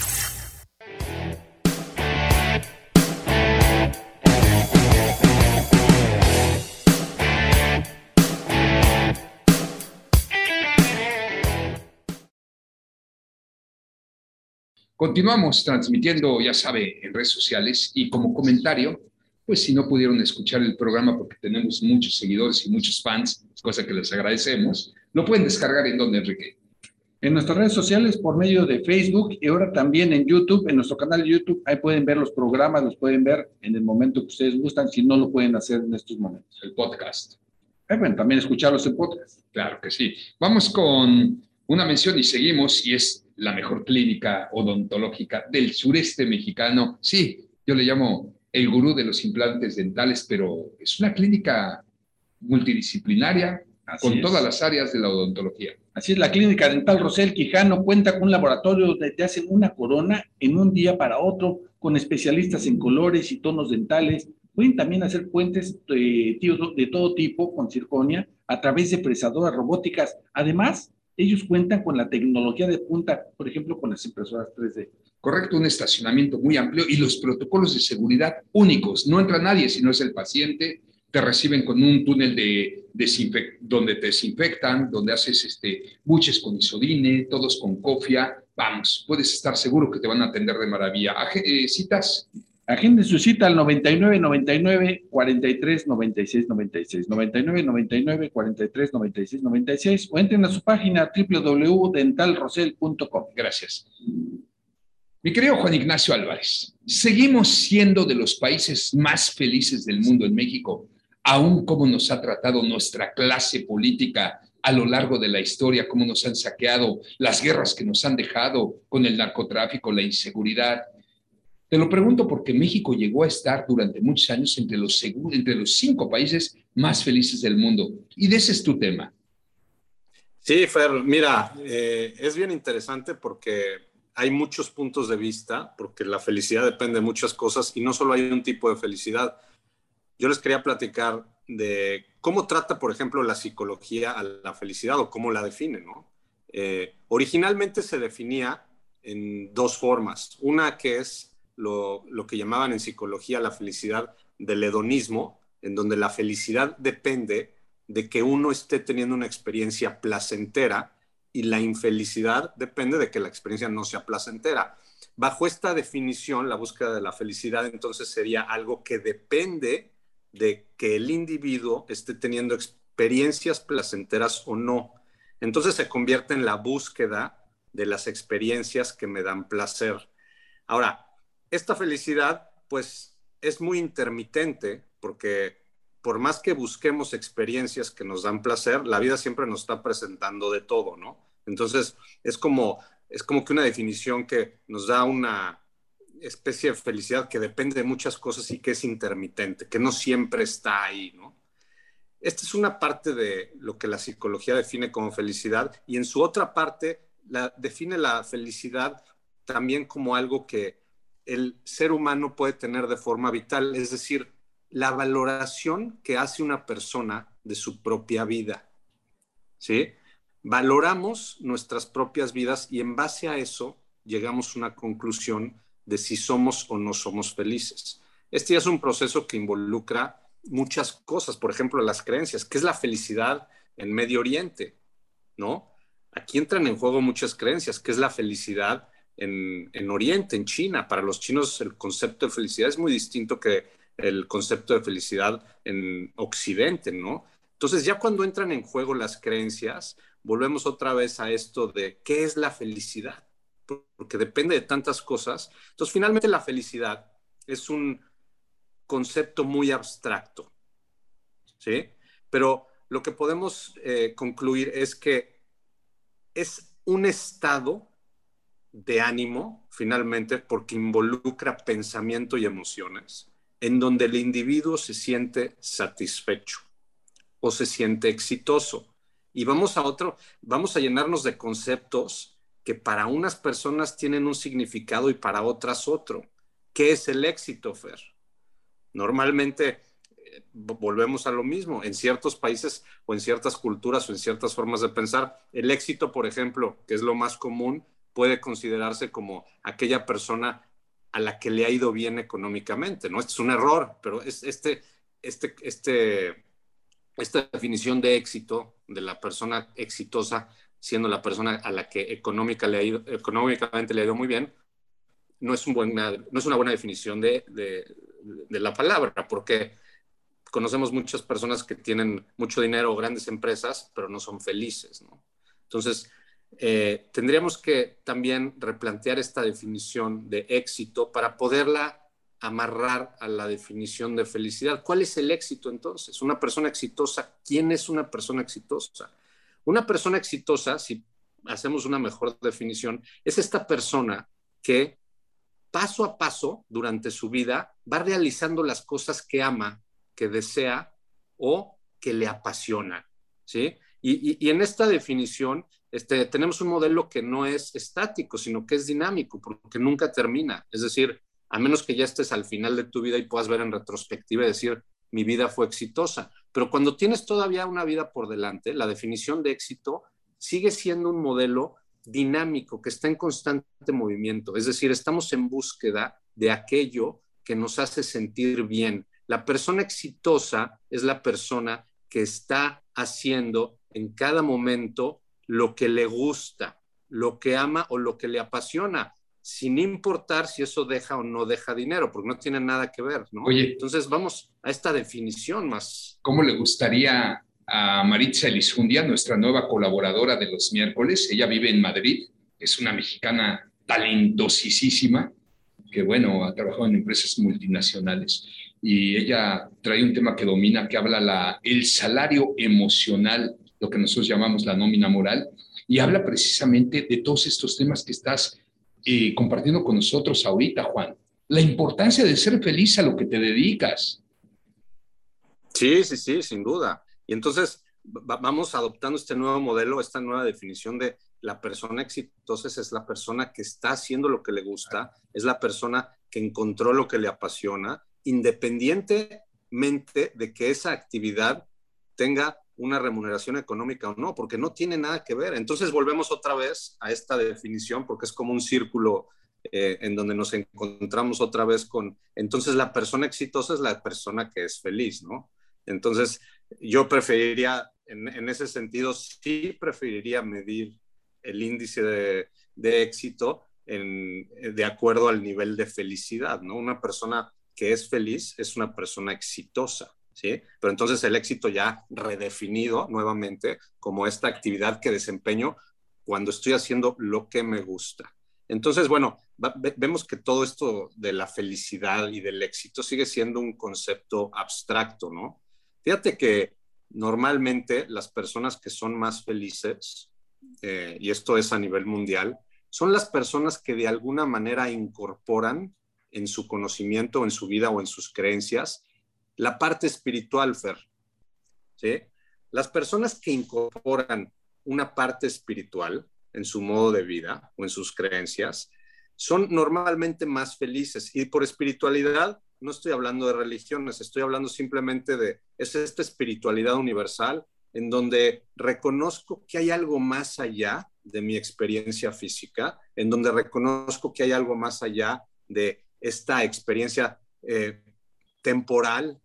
[SPEAKER 2] Continuamos transmitiendo, ya sabe, en redes sociales y como comentario, pues si no pudieron escuchar el programa porque tenemos muchos seguidores y muchos fans, cosa que les agradecemos, lo pueden descargar en donde, Enrique.
[SPEAKER 3] En nuestras redes sociales, por medio de Facebook y ahora también en YouTube, en nuestro canal de YouTube, ahí pueden ver los programas, los pueden ver en el momento que ustedes gustan, si no lo pueden hacer en estos momentos.
[SPEAKER 2] El podcast.
[SPEAKER 3] Eh, bueno, también escucharlos en podcast.
[SPEAKER 2] Claro que sí. Vamos con una mención y seguimos, y es la mejor clínica odontológica del sureste mexicano. Sí, yo le llamo el gurú de los implantes dentales, pero es una clínica multidisciplinaria con todas las áreas de la odontología.
[SPEAKER 3] Así es, la Clínica Dental Rosel Quijano cuenta con un laboratorio donde te hacen una corona en un día para otro, con especialistas en colores y tonos dentales. Pueden también hacer puentes de, de todo tipo con circonia a través de presadoras robóticas. Además, ellos cuentan con la tecnología de punta, por ejemplo, con las impresoras 3D.
[SPEAKER 2] Correcto, un estacionamiento muy amplio y los protocolos de seguridad únicos. No entra nadie si no es el paciente. Te reciben con un túnel de donde te desinfectan, donde haces este, buches con isodine, todos con cofia. Vamos, puedes estar seguro que te van a atender de maravilla. Eh, ¿Citas?
[SPEAKER 3] Agende su cita al 99 99 43 96 96, 99 99 43 96 96 o entren a su página www.dentalrosel.com.
[SPEAKER 2] Gracias. Mi querido Juan Ignacio Álvarez, seguimos siendo de los países más felices del mundo en México, aún como nos ha tratado nuestra clase política a lo largo de la historia, cómo nos han saqueado, las guerras que nos han dejado con el narcotráfico, la inseguridad, te lo pregunto porque México llegó a estar durante muchos años entre los, entre los cinco países más felices del mundo. Y de ese es tu tema.
[SPEAKER 14] Sí, Fer, mira, eh, es bien interesante porque hay muchos puntos de vista, porque la felicidad depende de muchas cosas y no solo hay un tipo de felicidad. Yo les quería platicar de cómo trata, por ejemplo, la psicología a la felicidad o cómo la define, ¿no? Eh, originalmente se definía en dos formas. Una que es lo, que llamaban en psicología la felicidad del hedonismo, en donde la felicidad depende de que uno esté teniendo una experiencia placentera y la infelicidad depende de que la experiencia no sea placentera. Bajo esta definición, la búsqueda de la felicidad entonces sería algo que depende de que el individuo esté teniendo experiencias placenteras o no. Entonces se convierte en la búsqueda de las experiencias que me dan placer. Ahora, esta felicidad, pues, es muy intermitente porque por más que busquemos experiencias que nos dan placer, la vida siempre nos está presentando de todo, ¿no? Entonces, es como, es como que una definición que nos da una especie de felicidad que depende de muchas cosas y que es intermitente, que no siempre está ahí, ¿no? Esta es una parte de lo que la psicología define como felicidad y en su otra parte define la felicidad también como algo que el ser humano puede tener de forma vital, es decir, la valoración que hace una persona de su propia vida. ¿Sí? Valoramos nuestras propias vidas y en base a eso llegamos a una conclusión de si somos o no somos felices. Este es un proceso que involucra muchas cosas, por ejemplo, las creencias. ¿Qué es la felicidad en Medio Oriente? ¿No? Aquí entran en juego muchas creencias. ¿Qué es la felicidad en, Oriente, en China. Para los chinos el concepto de felicidad es muy distinto que el concepto de felicidad en Occidente, ¿no? Entonces ya cuando entran en juego las creencias, volvemos otra vez a esto de qué es la felicidad, porque depende de tantas cosas. Entonces finalmente la felicidad es un concepto muy abstracto, ¿sí? Pero lo que podemos eh, concluir es que es un estado de ánimo, finalmente, porque involucra pensamiento y emociones, en donde el individuo se siente satisfecho o se siente exitoso. Y vamos a otro, vamos a llenarnos de conceptos que para unas personas tienen un significado y para otras otro. ¿Qué es el éxito, Fer? Normalmente eh, volvemos a lo mismo. En ciertos países o en ciertas culturas o en ciertas formas de pensar, el éxito, por ejemplo, que es lo más común, puede considerarse como aquella persona a la que le ha ido bien económicamente, ¿no? Este es un error, pero es este, este, este, esta definición de éxito de la persona exitosa siendo la persona a la que económicamente le ha ido muy bien, no es, un no es una buena definición de, de, la palabra, porque conocemos muchas personas que tienen mucho dinero o grandes empresas, pero no son felices. Entonces, eh, tendríamos que también replantear esta definición de éxito para poderla amarrar a la definición de felicidad. ¿Cuál es el éxito entonces? Una persona exitosa, ¿quién es una persona exitosa? Una persona exitosa, si hacemos una mejor definición, es esta persona que paso a paso durante su vida va realizando las cosas que ama, que desea o que le apasiona. ¿sí? Y, en esta definición este, tenemos un modelo que no es estático, sino que es dinámico, porque nunca termina. Es decir, a menos que ya estés al final de tu vida y puedas ver en retrospectiva y decir, mi vida fue exitosa. Pero cuando tienes todavía una vida por delante, la definición de éxito sigue siendo un modelo dinámico que está en constante movimiento. Es decir, estamos en búsqueda de aquello que nos hace sentir bien. La persona exitosa es la persona que está haciendo en cada momento lo que le gusta, lo que ama o lo que le apasiona sin importar si eso deja o no deja dinero, porque no tiene nada que ver, ¿no? Oye. Entonces vamos a esta definición más.
[SPEAKER 2] ¿Cómo le gustaría a Maritza Elizundia, nuestra nueva colaboradora de los miércoles? Ella vive en Madrid, es una mexicana talentosísima, que bueno, ha trabajado en empresas multinacionales y ella trae un tema que domina, que habla la, el salario emocional, lo que nosotros llamamos la nómina moral, y habla precisamente de todos estos temas que estás eh, compartiendo con nosotros ahorita, Juan. La importancia de ser feliz a lo que te dedicas.
[SPEAKER 14] Sí, sí, sí, sin duda. Y entonces vamos adoptando este nuevo modelo, esta nueva definición de la persona exitosa es la persona que está haciendo lo que le gusta, es la persona que encontró lo que le apasiona, independientemente de que esa actividad tenga una remuneración económica o no, porque no tiene nada que ver. Entonces volvemos otra vez a esta definición, porque es como un círculo eh, en donde nos encontramos otra vez con, entonces la persona exitosa es la persona que es feliz, ¿no? Entonces yo preferiría, en, ese sentido, sí preferiría medir el índice de, de éxito en, de acuerdo al nivel de felicidad, ¿no? Una persona que es feliz es una persona exitosa. ¿Sí? Pero entonces el éxito ya redefinido nuevamente como esta actividad que desempeño cuando estoy haciendo lo que me gusta. Entonces, bueno, vemos que todo esto de la felicidad y del éxito sigue siendo un concepto abstracto, ¿no? Fíjate que normalmente las personas que son más felices, eh, y esto es a nivel mundial, son las personas que de alguna manera incorporan en su conocimiento, en su vida o en sus creencias la parte espiritual, Fer. ¿sí? Las personas que incorporan una parte espiritual en su modo de vida o en sus creencias son normalmente más felices. Y por espiritualidad no estoy hablando de religiones, estoy hablando simplemente de es esta espiritualidad universal en donde reconozco que hay algo más allá de mi experiencia física, en donde reconozco que hay algo más allá de esta experiencia eh, temporal,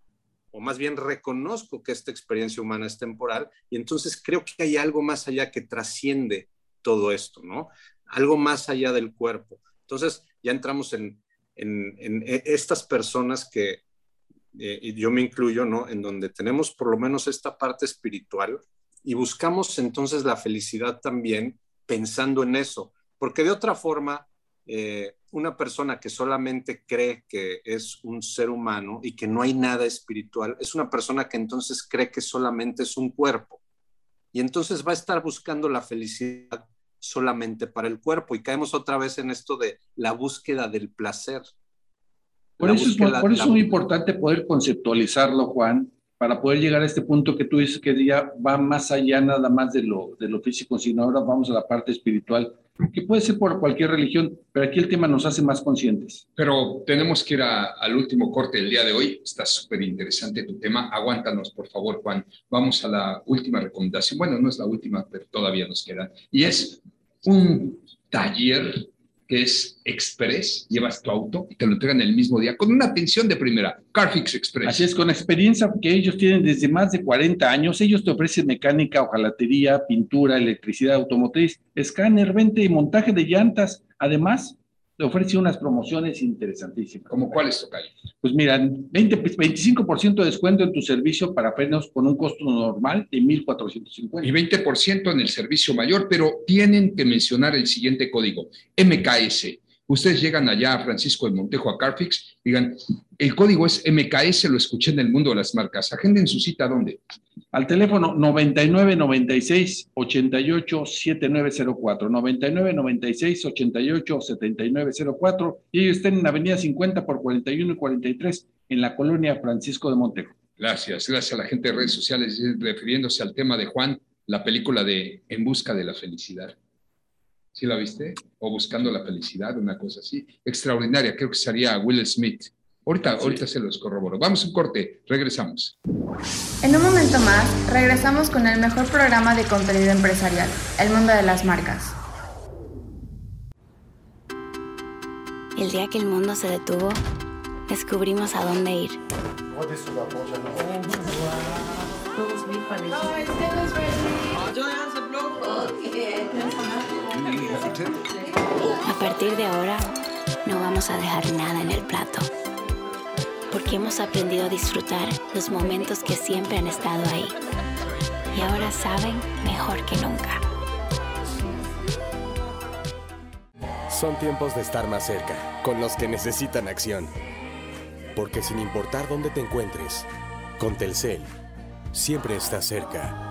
[SPEAKER 14] o más bien reconozco que esta experiencia humana es temporal, y entonces creo que hay algo más allá que trasciende todo esto, ¿no? Algo más allá del cuerpo. Entonces ya entramos en, e, estas personas que, eh, yo me incluyo, ¿no? En donde tenemos por lo menos esta parte espiritual y buscamos entonces la felicidad también pensando en eso, porque de otra forma, eh, una persona que solamente cree que es un ser humano y que no hay nada espiritual, es una persona que entonces cree que solamente es un cuerpo. Y entonces va a estar buscando la felicidad solamente para el cuerpo. Y caemos otra vez en esto de la búsqueda del placer.
[SPEAKER 3] Por eso, es, por eso es muy importante poder conceptualizarlo, Juan, para poder llegar a este punto que tú dices que ya va más allá nada más de lo, de lo físico, sino ahora vamos a la parte espiritual que puede ser por cualquier religión, pero aquí el tema nos hace más conscientes.
[SPEAKER 2] Pero tenemos que ir al último corte del día de hoy. Está súper interesante tu tema. Aguántanos, por favor, Juan. Vamos a la última recomendación. Bueno, no es la última, pero todavía nos queda. Y es un taller que es Express, llevas tu auto y te lo entregan el mismo día con una atención de primera, Carfix Express.
[SPEAKER 3] Así es, con experiencia que ellos tienen desde más de 40 años, ellos te ofrecen mecánica, hojalatería, pintura, electricidad automotriz, escáner, venta y montaje de llantas. Además, ofrece unas promociones interesantísimas.
[SPEAKER 2] ¿Cómo cuáles, Tocayo?
[SPEAKER 3] Pues mira, 20, 25% de descuento en tu servicio para frenos con un costo normal de 1.450.
[SPEAKER 2] Y 20% en el servicio mayor, pero tienen que mencionar el siguiente código, MKS. Ustedes llegan allá a Francisco de Montejo, a Carfix, digan, el código es MKS, lo escuché en el mundo de las marcas. Agenden su cita, ¿dónde?
[SPEAKER 3] Al teléfono 9996 88 7904, 9996 88 7904, y ellos están en avenida 50 por 41 y 43 en la colonia Francisco de Montejo.
[SPEAKER 2] Gracias, gracias a la gente de redes sociales refiriéndose al tema de Juan, la película de En busca de la felicidad. ¿Sí la viste? O Buscando la Felicidad, una cosa así. Extraordinaria, creo que sería Will Smith. Ahorita, ahorita se los corroboro. Vamos a un corte, regresamos.
[SPEAKER 7] En un momento más, regresamos con el mejor programa de contenido empresarial, El Mundo de las Marcas.
[SPEAKER 8] El día que el mundo se detuvo, descubrimos a dónde ir. A partir de ahora, no vamos a dejar nada en el plato, porque hemos aprendido a disfrutar los momentos que siempre han estado ahí. Y ahora saben mejor que nunca.
[SPEAKER 9] Son tiempos de estar más cerca, con los que necesitan acción. Porque sin importar dónde te encuentres, con Telcel, siempre estás cerca.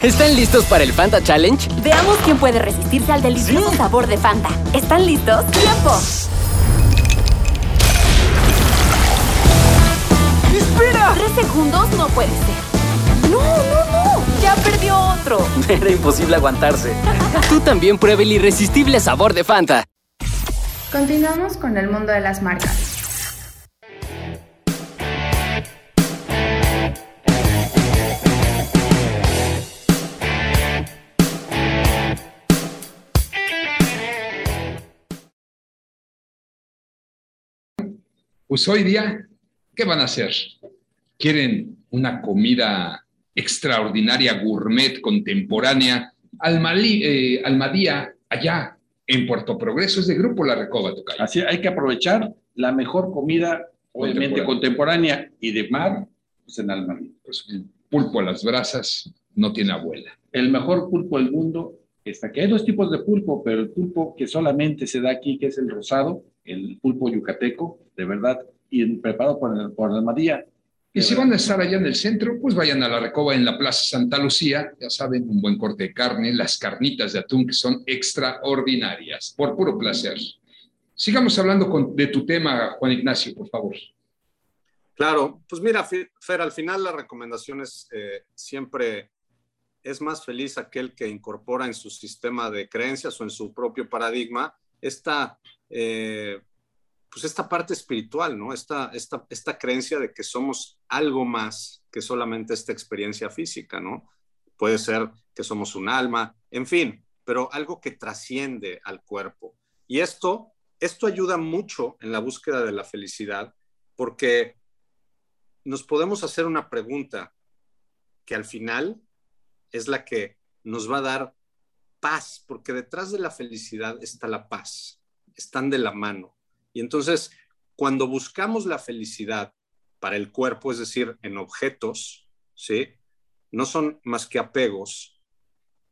[SPEAKER 10] ¿Están listos para el Fanta Challenge?
[SPEAKER 11] Veamos quién puede resistirse al delicioso sabor de Fanta. ¿Están listos? ¡Tiempo! Tres segundos no puede ser. ¡No, no, no! ¡Ya perdió otro!
[SPEAKER 10] Era imposible aguantarse. Tú también prueba el irresistible sabor de Fanta.
[SPEAKER 7] Continuamos con el mundo de las marcas.
[SPEAKER 2] Pues hoy día, ¿qué van a hacer? ¿Quieren una comida extraordinaria, gourmet, contemporánea? Almalí, eh, Almadía, allá en Puerto Progreso, es de Grupo La Recoba, Tocayo.
[SPEAKER 3] Así hay que aprovechar la mejor comida, obviamente contemporánea, y de mar, pues en Almadía.
[SPEAKER 2] Pues el pulpo a las brasas no tiene abuela.
[SPEAKER 3] El mejor pulpo del mundo está aquí. Hay dos tipos de pulpo, pero el pulpo que solamente se da aquí, que es el rosado, el pulpo yucateco, de verdad, y preparado por, el, por Almadía.
[SPEAKER 2] Y si van a estar allá en el centro, pues vayan a la Recoba en la Plaza Santa Lucía, ya saben, un buen corte de carne, las carnitas de atún que son extraordinarias, por puro placer. Sigamos hablando con, de tu tema, Juan Ignacio, por favor.
[SPEAKER 14] Claro, pues mira, Fer, al final las recomendaciones eh, siempre es más feliz aquel que incorpora en su sistema de creencias o en su propio paradigma esta eh, pues esta parte espiritual, ¿no? Esta, esta, esta creencia de que somos algo más que solamente esta experiencia física, ¿no? Puede ser que somos un alma, en fin, pero algo que trasciende al cuerpo. Y esto, esto ayuda mucho en la búsqueda de la felicidad porque nos podemos hacer una pregunta que al final es la que nos va a dar paz, porque detrás de la felicidad está la paz, están de la mano. Y entonces, cuando buscamos la felicidad para el cuerpo, es decir, en objetos, ¿sí? No son más que apegos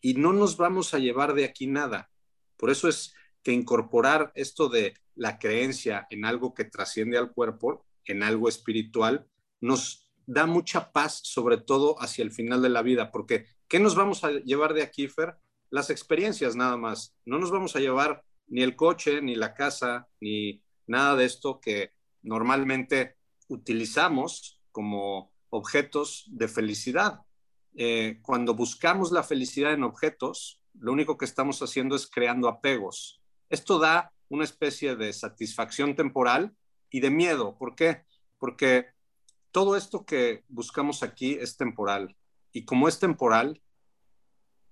[SPEAKER 14] y no nos vamos a llevar de aquí nada. Por eso es que incorporar esto de la creencia en algo que trasciende al cuerpo, en algo espiritual, nos da mucha paz, sobre todo hacia el final de la vida, porque ¿qué nos vamos a llevar de aquí, Fer? Las experiencias nada más. No nos vamos a llevar ni el coche, ni la casa, ni nada de esto que normalmente utilizamos como objetos de felicidad. Eh, cuando buscamos la felicidad en objetos, lo único que estamos haciendo es creando apegos. Esto da una especie de satisfacción temporal y de miedo. ¿Por qué? Porque todo esto que buscamos aquí es temporal. Y como es temporal,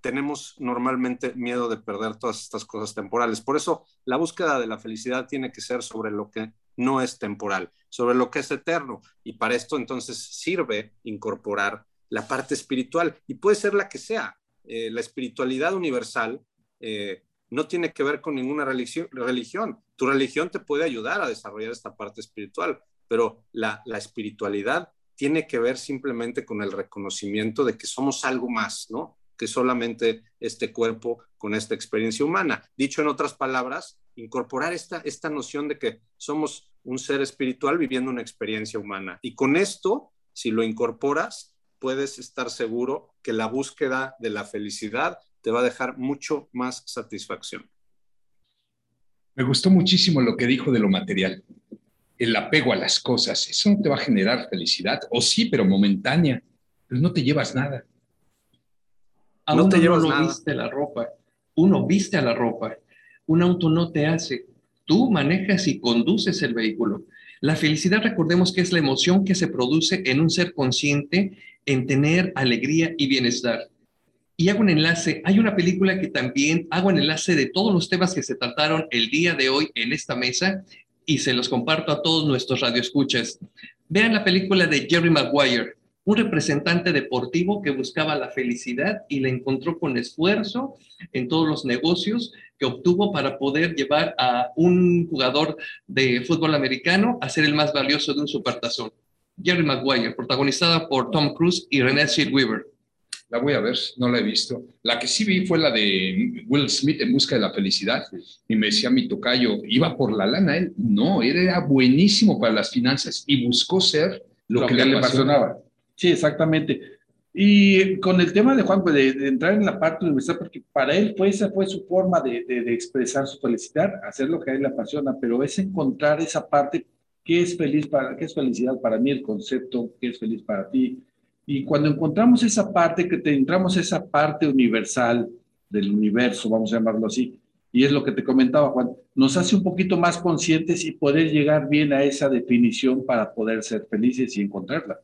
[SPEAKER 14] tenemos normalmente miedo de perder todas estas cosas temporales. Por eso la búsqueda de la felicidad tiene que ser sobre lo que no es temporal, sobre lo que es eterno. Y para esto entonces sirve incorporar la parte espiritual y puede ser la que sea. Eh, la espiritualidad universal eh, no tiene que ver con ninguna religión, Tu religión te puede ayudar a desarrollar esta parte espiritual, pero la, la espiritualidad tiene que ver simplemente con el reconocimiento de que somos algo más, ¿no? Que solamente este cuerpo con esta experiencia humana. Dicho en otras palabras, incorporar esta, esta noción de que somos un ser espiritual viviendo una experiencia humana. Y con esto, si lo incorporas, puedes estar seguro que la búsqueda de la felicidad te va a dejar mucho más satisfacción.
[SPEAKER 2] Me gustó muchísimo lo que dijo de lo material. El apego a las cosas, eso no te va a generar felicidad, o sí, pero momentánea, no te llevas nada.
[SPEAKER 4] No te llevas nada. viste la ropa, uno viste a la ropa, un auto no te hace, tú manejas y conduces el vehículo. La felicidad, recordemos que es la emoción que se produce en un ser consciente en tener alegría y bienestar. Y hago un enlace, hay una película que también hago un enlace de todos los temas que se trataron el día de hoy en esta mesa y se los comparto a todos nuestros radioescuchas. Vean la película de Jerry Maguire, un representante deportivo que buscaba la felicidad y la encontró con esfuerzo en todos los negocios que obtuvo para poder llevar a un jugador de fútbol americano a ser el más valioso de un supertazón. Jerry Maguire, protagonizada por Tom Cruise y Renée Zellweger.
[SPEAKER 2] La voy a ver, no la he visto. La que sí vi fue la de Will Smith en busca de la felicidad. Y me decía mi tocayo, iba por la lana él. No, él era buenísimo para las finanzas y buscó ser lo, que, le apasionaba.
[SPEAKER 3] Sí, exactamente. Y con el tema de Juan, pues de, entrar en la parte universal, porque para él fue, esa fue su forma de, de, expresar su felicidad, hacer lo que a él le apasiona, pero es encontrar esa parte ¿Qué es feliz para, qué es felicidad para mí? El concepto, ¿qué es feliz para ti? Y cuando encontramos esa parte, que te entramos esa parte universal del universo, vamos a llamarlo así, y es lo que te comentaba Juan, nos hace un poquito más conscientes y poder llegar bien a esa definición para poder ser felices y encontrarla.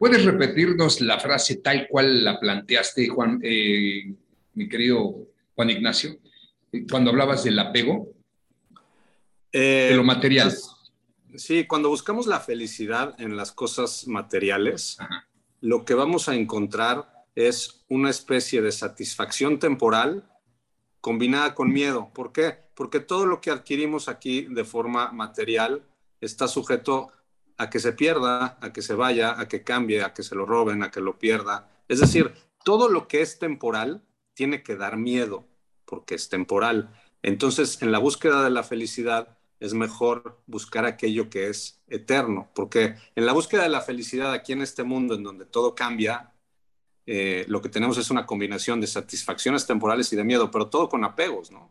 [SPEAKER 2] ¿Puedes repetirnos la frase tal cual la planteaste, Juan, eh, mi querido Juan Ignacio, cuando hablabas del apego?
[SPEAKER 14] Eh, de lo material. Sí, cuando buscamos la felicidad en las cosas materiales, lo que vamos a encontrar es una especie de satisfacción temporal combinada con miedo. ¿Por qué? Porque todo lo que adquirimos aquí de forma material está sujeto a que se pierda, a que se vaya, a que cambie, a que se lo roben, a que lo pierda. Es decir, todo lo que es temporal tiene que dar miedo porque es temporal. Entonces, en la búsqueda de la felicidad, es mejor buscar aquello que es eterno, porque en la búsqueda de la felicidad aquí en este mundo en donde todo cambia, eh, lo que tenemos es una combinación de satisfacciones temporales y de miedo, pero todo con apegos, ¿no?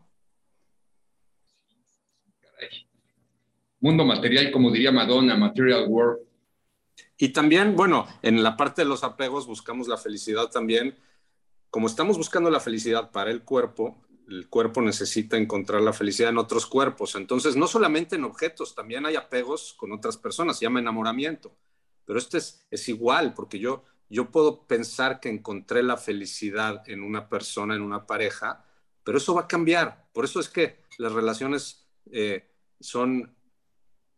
[SPEAKER 2] Mundo material, como diría Madonna, material world.
[SPEAKER 14] Y también, bueno, en la parte de los apegos buscamos la felicidad también. Como estamos buscando la felicidad para el cuerpo, el cuerpo necesita encontrar la felicidad en otros cuerpos. Entonces, no solamente en objetos, también hay apegos con otras personas, se llama enamoramiento. Pero este es, es igual, porque yo, yo puedo pensar que encontré la felicidad en una persona, en una pareja, pero eso va a cambiar. Por eso es que las relaciones eh, son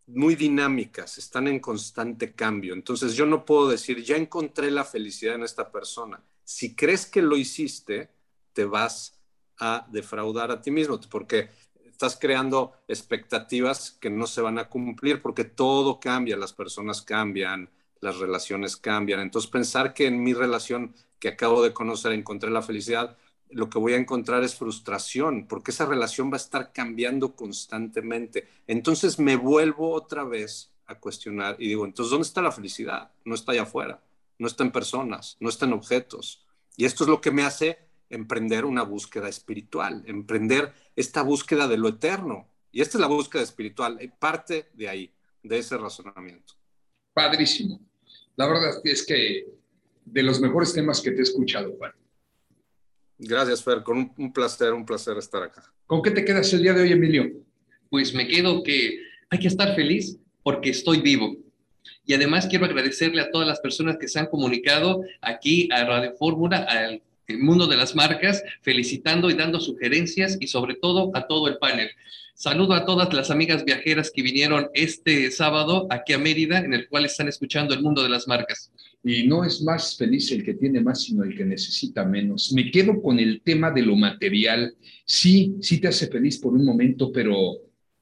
[SPEAKER 14] muy dinámicas, están en constante cambio. Entonces yo no puedo decir, ya encontré la felicidad en esta persona. Si crees que lo hiciste, te vas a defraudar a ti mismo, porque estás creando expectativas que no se van a cumplir, porque todo cambia, las personas cambian, las relaciones cambian. Entonces, pensar que en mi relación que acabo de conocer encontré la felicidad, lo que voy a encontrar es frustración, porque esa relación va a estar cambiando constantemente. Entonces me vuelvo otra vez a cuestionar y digo, entonces, ¿dónde está la felicidad? No está allá afuera, no está en personas, no está en objetos. Y esto es lo que me hace emprender una búsqueda espiritual, emprender esta búsqueda de lo eterno. Y esta es la búsqueda espiritual, parte de ahí, de ese razonamiento.
[SPEAKER 2] Padrísimo. La verdad es que de los mejores temas que te he escuchado, Juan.
[SPEAKER 14] Gracias, Fer. Con un, placer, un placer estar acá.
[SPEAKER 2] ¿Con qué te quedas el día de hoy, Emilio?
[SPEAKER 4] Pues me quedo que hay que estar feliz porque estoy vivo. Y además quiero agradecerle a todas las personas que se han comunicado aquí a Radio Fórmula, al mundo de las marcas, felicitando y dando sugerencias y sobre todo a todo el panel. Saludo a todas las amigas viajeras que vinieron este sábado aquí a Mérida, en el cual están escuchando el mundo de las marcas.
[SPEAKER 2] Y no es más feliz el que tiene más, sino el que necesita menos. Me quedo con el tema de lo material. Sí, sí te hace feliz por un momento, pero,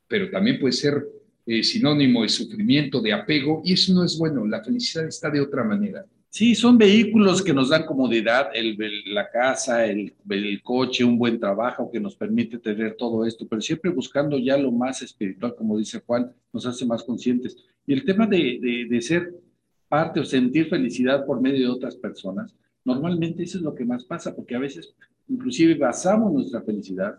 [SPEAKER 2] pero también puede ser eh, sinónimo de sufrimiento, de apego, y eso no es bueno. La felicidad está de otra manera.
[SPEAKER 3] Sí, son vehículos que nos dan comodidad, el, la casa, el, el, coche, un buen trabajo que nos permite tener todo esto, pero siempre buscando ya lo más espiritual, como dice Juan, nos hace más conscientes. Y el tema de, de, de ser parte o sentir felicidad por medio de otras personas, normalmente eso es lo que más pasa, porque a veces inclusive basamos nuestra felicidad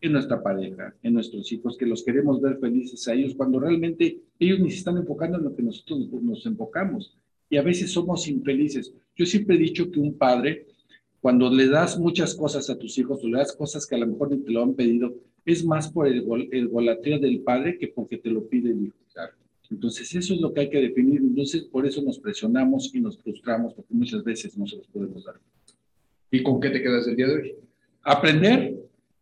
[SPEAKER 3] en nuestra pareja, en nuestros hijos, que los queremos ver felices a ellos, cuando realmente ellos ni se están enfocando en lo que nosotros nos enfocamos y a veces somos infelices. Yo siempre he dicho que un padre, cuando le das muchas cosas a tus hijos o le das cosas que a lo mejor ni te lo han pedido, es más por el, el del padre que porque te lo pide el hijo. Entonces, eso es lo que hay que definir. Entonces, por eso nos presionamos y nos frustramos, porque muchas veces no se los podemos dar.
[SPEAKER 2] ¿Y con qué te quedas el día de hoy?
[SPEAKER 3] Aprender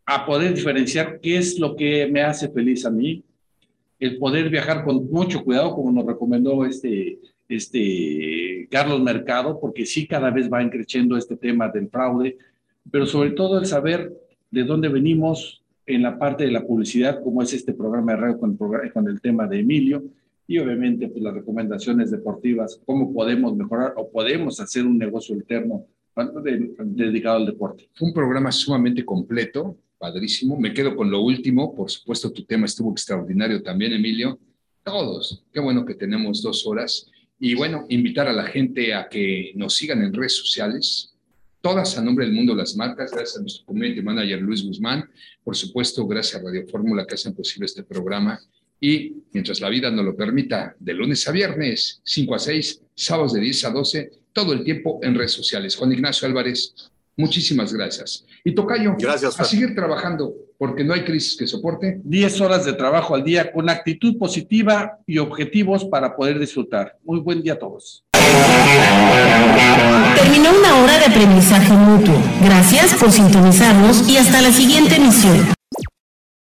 [SPEAKER 3] a poder diferenciar qué es lo que me hace feliz a mí, el poder viajar con mucho cuidado, como nos recomendó este este, Carlos Mercado, porque sí cada vez va creciendo este tema del fraude, pero sobre todo el saber de dónde venimos en la parte de la publicidad, como es este programa de radio con con el tema de Emilio, y obviamente pues, las recomendaciones deportivas, cómo podemos mejorar o podemos hacer un negocio alterno dedicado al deporte.
[SPEAKER 2] Fue un programa sumamente completo, padrísimo. Me quedo con lo último, por supuesto tu tema estuvo extraordinario también, Emilio. Todos, qué bueno que tenemos dos horas y bueno, invitar a la gente a que nos sigan en redes sociales, todas a nombre del mundo las marcas, gracias a nuestro community manager Luis Guzmán, por supuesto, gracias a Radio Fórmula que hacen posible este programa. Y mientras la vida nos lo permita, de lunes a viernes, 5 a 6, sábados de 10 a 12, todo el tiempo en redes sociales. Juan Ignacio Álvarez, muchísimas gracias. Y Tocayo,
[SPEAKER 14] gracias,
[SPEAKER 2] a seguir trabajando, porque no hay crisis que soporte.
[SPEAKER 3] 10 horas de trabajo al día con actitud positiva y objetivos para poder disfrutar. Muy buen día a todos.
[SPEAKER 1] Terminó una hora de aprendizaje mutuo. Gracias por sintonizarnos y hasta la siguiente emisión.